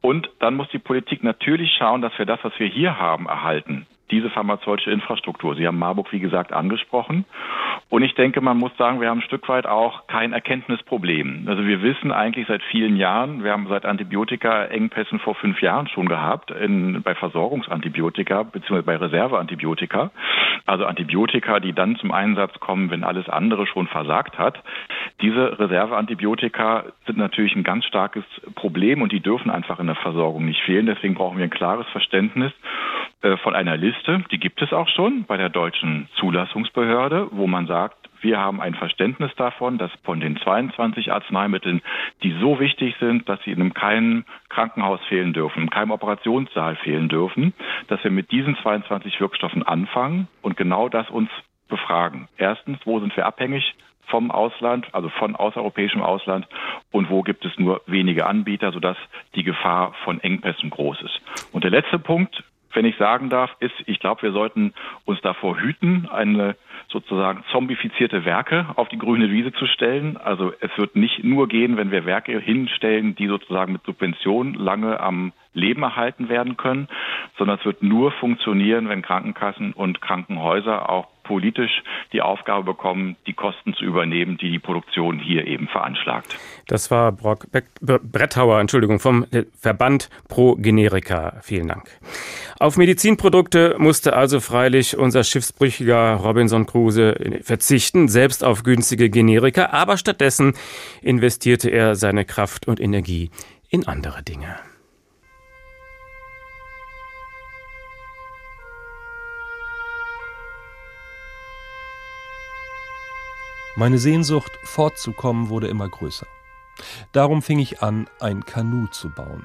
Und dann muss die Politik natürlich schauen, dass wir das, was wir hier haben, erhalten diese pharmazeutische Infrastruktur. Sie haben Marburg, wie gesagt, angesprochen. Und ich denke, man muss sagen, wir haben ein Stück weit auch kein Erkenntnisproblem. Also wir wissen eigentlich seit vielen Jahren, wir haben seit Antibiotika-Engpässen vor fünf Jahren schon gehabt, in, bei Versorgungsantibiotika bzw. bei Reserveantibiotika. Also Antibiotika, die dann zum Einsatz kommen, wenn alles andere schon versagt hat. Diese Reserveantibiotika sind natürlich ein ganz starkes Problem und die dürfen einfach in der Versorgung nicht fehlen. Deswegen brauchen wir ein klares Verständnis äh, von einer Liste, die gibt es auch schon bei der deutschen Zulassungsbehörde, wo man sagt, wir haben ein Verständnis davon, dass von den 22 Arzneimitteln, die so wichtig sind, dass sie in keinem Krankenhaus fehlen dürfen, in keinem Operationssaal fehlen dürfen, dass wir mit diesen 22 Wirkstoffen anfangen und genau das uns befragen. Erstens, wo sind wir abhängig vom Ausland, also von außereuropäischem Ausland und wo gibt es nur wenige Anbieter, sodass die Gefahr von Engpässen groß ist. Und der letzte Punkt, wenn ich sagen darf, ist, ich glaube, wir sollten uns davor hüten, eine sozusagen zombifizierte Werke auf die grüne Wiese zu stellen. Also es wird nicht nur gehen, wenn wir Werke hinstellen, die sozusagen mit Subventionen lange am Leben erhalten werden können, sondern es wird nur funktionieren, wenn Krankenkassen und Krankenhäuser auch politisch die Aufgabe bekommen, die Kosten zu übernehmen, die die Produktion hier eben veranschlagt. Das war Brock Brettauer, Entschuldigung, vom Verband Pro Generika. Vielen Dank. Auf Medizinprodukte musste also freilich unser schiffsbrüchiger Robinson Crusoe verzichten, selbst auf günstige Generika, aber stattdessen investierte er seine Kraft und Energie in andere Dinge. Meine Sehnsucht, fortzukommen, wurde immer größer. Darum fing ich an, ein Kanu zu bauen.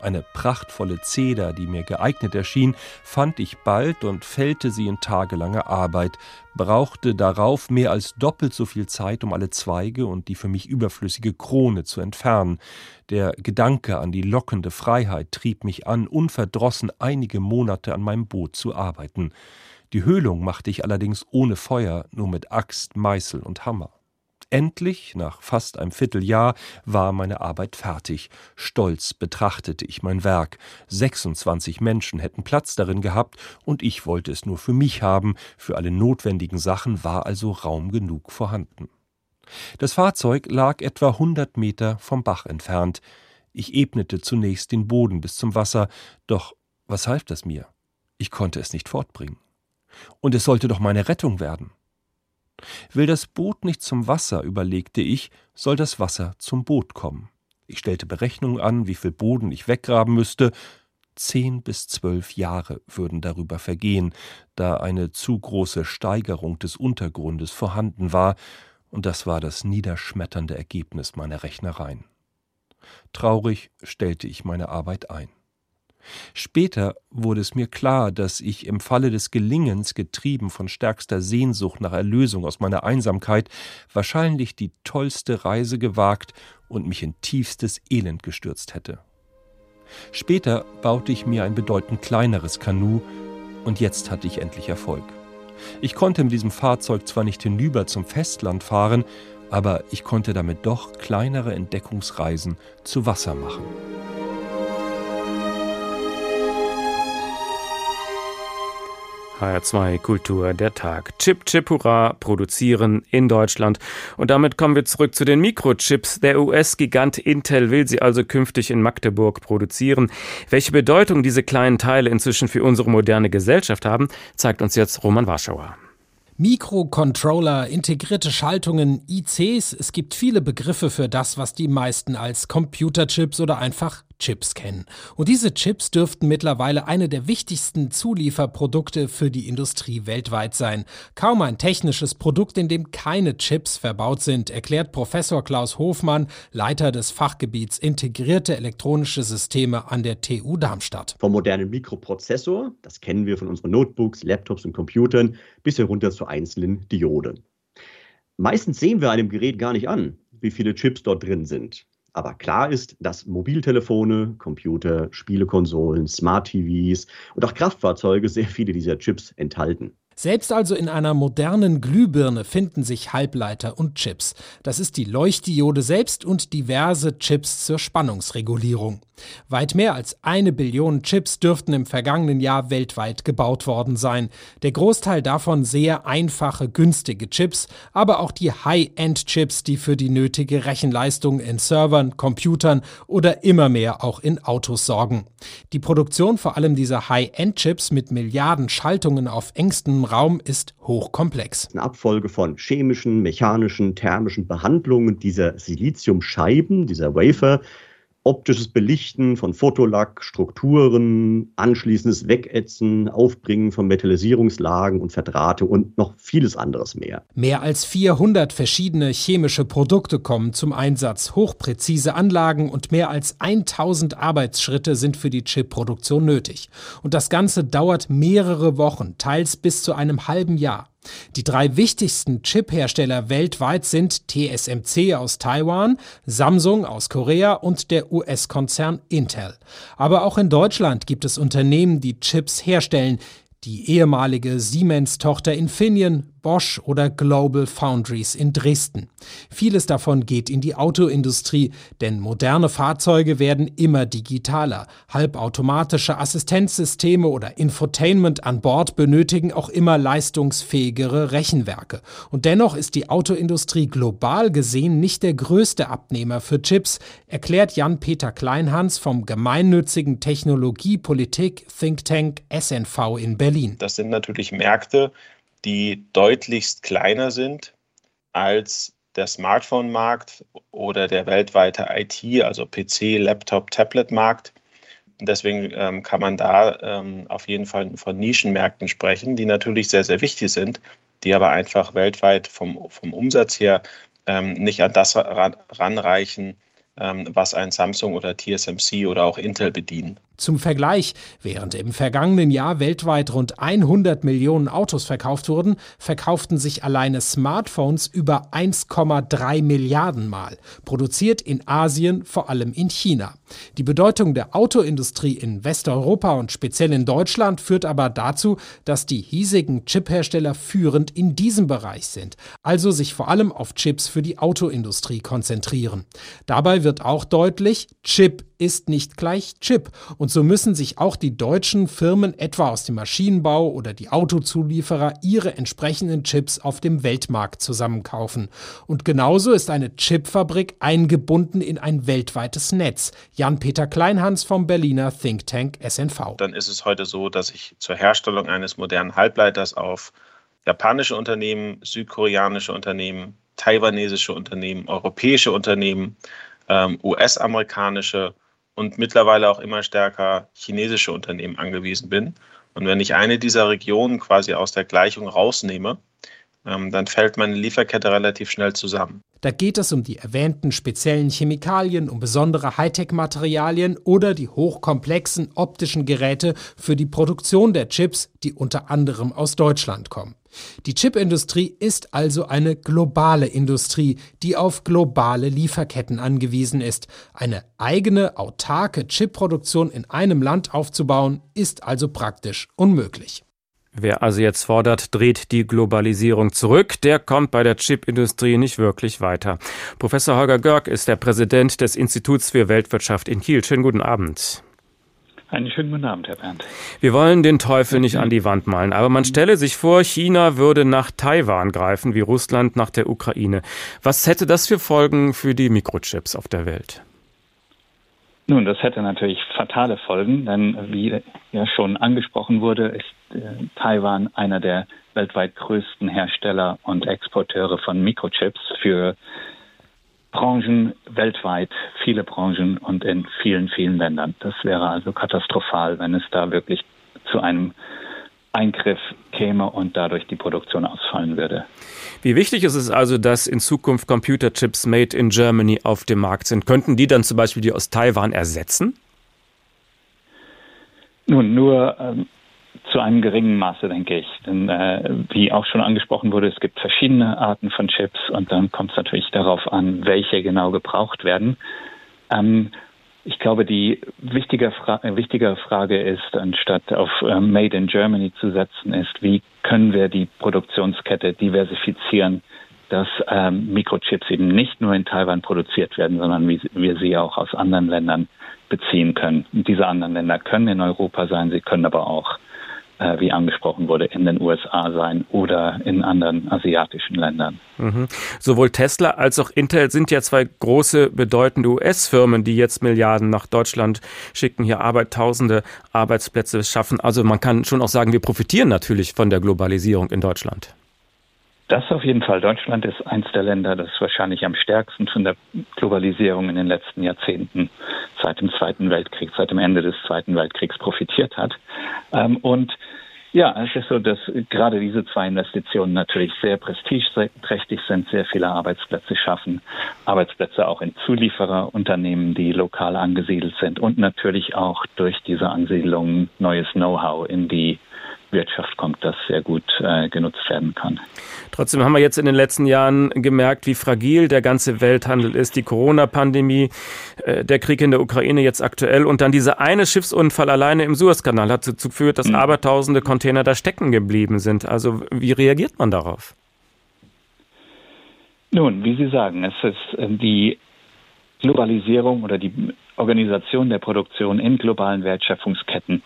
Eine prachtvolle Zeder, die mir geeignet erschien, fand ich bald und fällte sie in tagelanger Arbeit, brauchte darauf mehr als doppelt so viel Zeit, um alle Zweige und die für mich überflüssige Krone zu entfernen. Der Gedanke an die lockende Freiheit trieb mich an, unverdrossen einige Monate an meinem Boot zu arbeiten. Die Höhlung machte ich allerdings ohne Feuer, nur mit Axt, Meißel und Hammer. Endlich, nach fast einem Vierteljahr, war meine Arbeit fertig. Stolz betrachtete ich mein Werk. 26 Menschen hätten Platz darin gehabt, und ich wollte es nur für mich haben. Für alle notwendigen Sachen war also Raum genug vorhanden. Das Fahrzeug lag etwa 100 Meter vom Bach entfernt. Ich ebnete zunächst den Boden bis zum Wasser, doch was half das mir? Ich konnte es nicht fortbringen. Und es sollte doch meine Rettung werden. Will das Boot nicht zum Wasser, überlegte ich, soll das Wasser zum Boot kommen. Ich stellte Berechnungen an, wie viel Boden ich weggraben müsste. Zehn bis zwölf Jahre würden darüber vergehen, da eine zu große Steigerung des Untergrundes vorhanden war, und das war das niederschmetternde Ergebnis meiner Rechnereien. Traurig stellte ich meine Arbeit ein. Später wurde es mir klar, dass ich im Falle des Gelingens, getrieben von stärkster Sehnsucht nach Erlösung aus meiner Einsamkeit, wahrscheinlich die tollste Reise gewagt und mich in tiefstes Elend gestürzt hätte. Später baute ich mir ein bedeutend kleineres Kanu, und jetzt hatte ich endlich Erfolg. Ich konnte mit diesem Fahrzeug zwar nicht hinüber zum Festland fahren, aber ich konnte damit doch kleinere Entdeckungsreisen zu Wasser machen. HR2 Kultur der Tag. Chip Chip Hurra produzieren in Deutschland. Und damit kommen wir zurück zu den Mikrochips. Der US-Gigant Intel will sie also künftig in Magdeburg produzieren. Welche Bedeutung diese kleinen Teile inzwischen für unsere moderne Gesellschaft haben, zeigt uns jetzt Roman Warschauer. Mikrocontroller, integrierte Schaltungen, ICs, es gibt viele Begriffe für das, was die meisten als Computerchips oder einfach Chips kennen. Und diese Chips dürften mittlerweile eine der wichtigsten Zulieferprodukte für die Industrie weltweit sein. Kaum ein technisches Produkt, in dem keine Chips verbaut sind, erklärt Professor Klaus Hofmann, Leiter des Fachgebiets Integrierte elektronische Systeme an der TU Darmstadt. Vom modernen Mikroprozessor, das kennen wir von unseren Notebooks, Laptops und Computern, bis herunter zu einzelnen Dioden. Meistens sehen wir einem Gerät gar nicht an, wie viele Chips dort drin sind. Aber klar ist, dass Mobiltelefone, Computer, Spielekonsolen, Smart-TVs und auch Kraftfahrzeuge sehr viele dieser Chips enthalten. Selbst also in einer modernen Glühbirne finden sich Halbleiter und Chips. Das ist die Leuchtdiode selbst und diverse Chips zur Spannungsregulierung. Weit mehr als eine Billion Chips dürften im vergangenen Jahr weltweit gebaut worden sein. Der Großteil davon sehr einfache, günstige Chips, aber auch die High-End-Chips, die für die nötige Rechenleistung in Servern, Computern oder immer mehr auch in Autos sorgen. Die Produktion vor allem dieser High-End-Chips mit Milliarden Schaltungen auf engstem Raum ist hochkomplex. Eine Abfolge von chemischen, mechanischen, thermischen Behandlungen dieser Siliziumscheiben, dieser Wafer, optisches Belichten von Fotolack, Strukturen, anschließendes Wegätzen, Aufbringen von Metallisierungslagen und Verdrahte und noch vieles anderes mehr. Mehr als 400 verschiedene chemische Produkte kommen zum Einsatz. Hochpräzise Anlagen und mehr als 1000 Arbeitsschritte sind für die Chipproduktion nötig. Und das Ganze dauert mehrere Wochen, teils bis zu einem halben Jahr. Die drei wichtigsten Chip-Hersteller weltweit sind TSMC aus Taiwan, Samsung aus Korea und der US-Konzern Intel. Aber auch in Deutschland gibt es Unternehmen, die Chips herstellen. Die ehemalige Siemens-Tochter Infineon, Bosch oder Global Foundries in Dresden. Vieles davon geht in die Autoindustrie, denn moderne Fahrzeuge werden immer digitaler. Halbautomatische Assistenzsysteme oder Infotainment an Bord benötigen auch immer leistungsfähigere Rechenwerke. Und dennoch ist die Autoindustrie global gesehen nicht der größte Abnehmer für Chips, erklärt Jan-Peter Kleinhans vom gemeinnützigen Technologiepolitik Think Tank SNV in Berlin. Das sind natürlich Märkte, die deutlichst kleiner sind als der Smartphone-Markt oder der weltweite IT, also PC, Laptop, Tablet-Markt. Deswegen ähm, kann man da ähm, auf jeden Fall von Nischenmärkten sprechen, die natürlich sehr, sehr wichtig sind, die aber einfach weltweit vom, vom Umsatz her ähm, nicht an das ranreichen, ähm, was ein Samsung oder TSMC oder auch Intel bedienen. Zum Vergleich, während im vergangenen Jahr weltweit rund 100 Millionen Autos verkauft wurden, verkauften sich alleine Smartphones über 1,3 Milliarden Mal, produziert in Asien, vor allem in China. Die Bedeutung der Autoindustrie in Westeuropa und speziell in Deutschland führt aber dazu, dass die hiesigen Chiphersteller führend in diesem Bereich sind, also sich vor allem auf Chips für die Autoindustrie konzentrieren. Dabei wird auch deutlich, Chip ist nicht gleich Chip. Und so müssen sich auch die deutschen Firmen etwa aus dem Maschinenbau oder die Autozulieferer ihre entsprechenden Chips auf dem Weltmarkt zusammenkaufen. Und genauso ist eine Chipfabrik eingebunden in ein weltweites Netz. Jan-Peter Kleinhans vom Berliner Think Tank SNV. Dann ist es heute so, dass ich zur Herstellung eines modernen Halbleiters auf japanische Unternehmen, südkoreanische Unternehmen, taiwanesische Unternehmen, europäische Unternehmen, ähm, US-amerikanische und mittlerweile auch immer stärker chinesische Unternehmen angewiesen bin. Und wenn ich eine dieser Regionen quasi aus der Gleichung rausnehme, dann fällt meine Lieferkette relativ schnell zusammen. Da geht es um die erwähnten speziellen Chemikalien, um besondere Hightech-Materialien oder die hochkomplexen optischen Geräte für die Produktion der Chips, die unter anderem aus Deutschland kommen. Die Chipindustrie ist also eine globale Industrie, die auf globale Lieferketten angewiesen ist. Eine eigene, autarke Chipproduktion in einem Land aufzubauen, ist also praktisch unmöglich. Wer also jetzt fordert, dreht die Globalisierung zurück, der kommt bei der Chipindustrie nicht wirklich weiter. Professor Holger Görg ist der Präsident des Instituts für Weltwirtschaft in Kiel. Schönen guten Abend. Einen schönen guten Abend, Herr Bernd. Wir wollen den Teufel nicht an die Wand malen, aber man stelle sich vor, China würde nach Taiwan greifen, wie Russland nach der Ukraine. Was hätte das für Folgen für die Mikrochips auf der Welt? Nun, das hätte natürlich fatale Folgen, denn wie ja schon angesprochen wurde, ist äh, Taiwan einer der weltweit größten Hersteller und Exporteure von Mikrochips für Branchen weltweit, viele Branchen und in vielen, vielen Ländern. Das wäre also katastrophal, wenn es da wirklich zu einem Eingriff käme und dadurch die Produktion ausfallen würde. Wie wichtig ist es also, dass in Zukunft Computerchips made in Germany auf dem Markt sind? Könnten die dann zum Beispiel die aus Taiwan ersetzen? Nun, nur ähm, zu einem geringen Maße, denke ich. Denn äh, wie auch schon angesprochen wurde, es gibt verschiedene Arten von Chips und dann kommt es natürlich darauf an, welche genau gebraucht werden. Ähm, ich glaube, die wichtige, Fra wichtige Frage ist, anstatt auf äh, Made in Germany zu setzen, ist, wie können wir die Produktionskette diversifizieren, dass ähm, Mikrochips eben nicht nur in Taiwan produziert werden, sondern wie wir sie auch aus anderen Ländern beziehen können. Und diese anderen Länder können in Europa sein, sie können aber auch äh, wie angesprochen wurde, in den USA sein oder in anderen asiatischen Ländern. Mhm. Sowohl Tesla als auch Intel sind ja zwei große, bedeutende US-Firmen, die jetzt Milliarden nach Deutschland schicken, hier Arbeit, tausende Arbeitsplätze schaffen. Also man kann schon auch sagen, wir profitieren natürlich von der Globalisierung in Deutschland. Das auf jeden Fall. Deutschland ist eins der Länder, das wahrscheinlich am stärksten von der Globalisierung in den letzten Jahrzehnten seit dem Zweiten Weltkrieg, seit dem Ende des Zweiten Weltkriegs profitiert hat. Ähm, und ja, es ist so, dass gerade diese zwei Investitionen natürlich sehr prestigeträchtig sind, sehr viele Arbeitsplätze schaffen, Arbeitsplätze auch in Zuliefererunternehmen, die lokal angesiedelt sind und natürlich auch durch diese Ansiedlung neues Know-how in die Wirtschaft kommt, das sehr gut äh, genutzt werden kann. Trotzdem haben wir jetzt in den letzten Jahren gemerkt, wie fragil der ganze Welthandel ist. Die Corona-Pandemie, äh, der Krieg in der Ukraine jetzt aktuell und dann dieser eine Schiffsunfall alleine im Suezkanal hat dazu geführt, dass mhm. abertausende Container da stecken geblieben sind. Also wie reagiert man darauf? Nun, wie Sie sagen, es ist äh, die Globalisierung oder die Organisation der Produktion in globalen Wertschöpfungsketten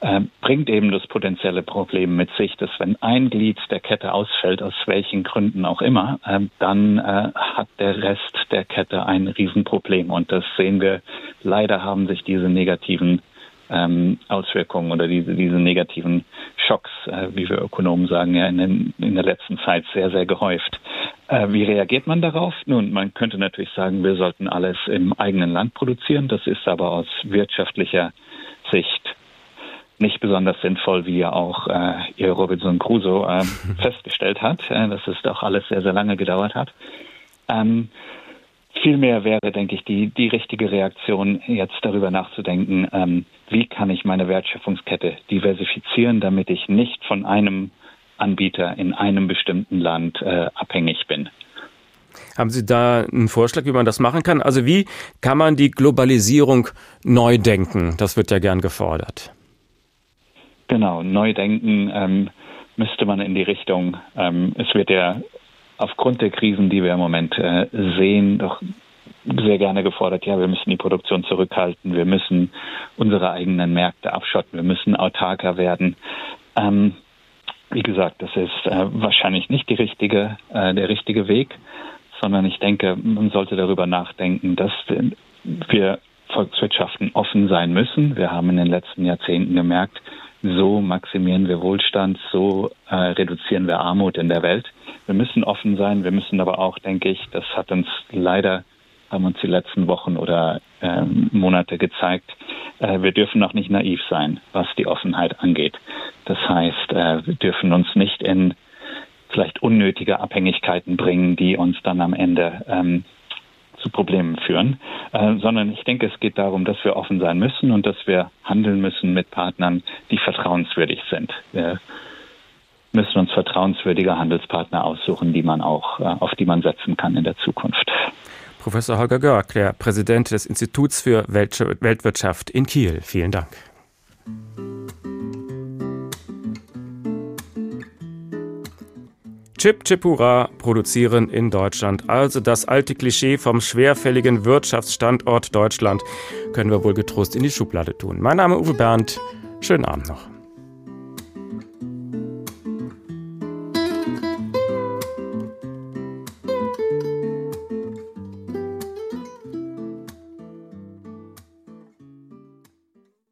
äh, bringt eben das potenzielle Problem mit sich, dass wenn ein Glied der Kette ausfällt, aus welchen Gründen auch immer, äh, dann äh, hat der Rest der Kette ein Riesenproblem. Und das sehen wir. Leider haben sich diese negativen ähm, Auswirkungen oder diese, diese negativen Schocks, äh, wie wir Ökonomen sagen, ja in, den, in der letzten Zeit sehr, sehr gehäuft. Äh, wie reagiert man darauf? Nun, man könnte natürlich sagen, wir sollten alles im eigenen Land produzieren. Das ist aber aus wirtschaftlicher Sicht nicht besonders sinnvoll, wie ja auch äh, ihr Robinson Crusoe äh, festgestellt hat, äh, dass es doch alles sehr, sehr lange gedauert hat. Ähm, Vielmehr wäre, denke ich, die, die richtige Reaktion, jetzt darüber nachzudenken, ähm, wie kann ich meine Wertschöpfungskette diversifizieren, damit ich nicht von einem Anbieter in einem bestimmten Land äh, abhängig bin. Haben Sie da einen Vorschlag, wie man das machen kann? Also wie kann man die Globalisierung neu denken? Das wird ja gern gefordert. Genau, neu denken ähm, müsste man in die Richtung, ähm, es wird ja aufgrund der Krisen, die wir im Moment äh, sehen, doch sehr gerne gefordert, ja, wir müssen die Produktion zurückhalten, wir müssen unsere eigenen Märkte abschotten, wir müssen autarker werden. Ähm, wie gesagt, das ist äh, wahrscheinlich nicht die richtige, äh, der richtige Weg, sondern ich denke, man sollte darüber nachdenken, dass wir Volkswirtschaften offen sein müssen. Wir haben in den letzten Jahrzehnten gemerkt, so maximieren wir Wohlstand, so äh, reduzieren wir Armut in der Welt. Wir müssen offen sein, wir müssen aber auch, denke ich, das hat uns leider, haben uns die letzten Wochen oder äh, Monate gezeigt, äh, wir dürfen noch nicht naiv sein, was die Offenheit angeht. Das heißt, äh, wir dürfen uns nicht in vielleicht unnötige Abhängigkeiten bringen, die uns dann am Ende ähm, zu Problemen führen, äh, sondern ich denke, es geht darum, dass wir offen sein müssen und dass wir handeln müssen mit Partnern, die vertrauenswürdig sind. Wir müssen uns vertrauenswürdige Handelspartner aussuchen, die man auch, äh, auf die man setzen kann in der Zukunft. Professor Holger Görg, der Präsident des Instituts für Weltwirtschaft in Kiel. Vielen Dank. Chip Chipura produzieren in Deutschland. Also das alte Klischee vom schwerfälligen Wirtschaftsstandort Deutschland können wir wohl getrost in die Schublade tun. Mein Name ist Uwe Bernd. Schönen Abend noch.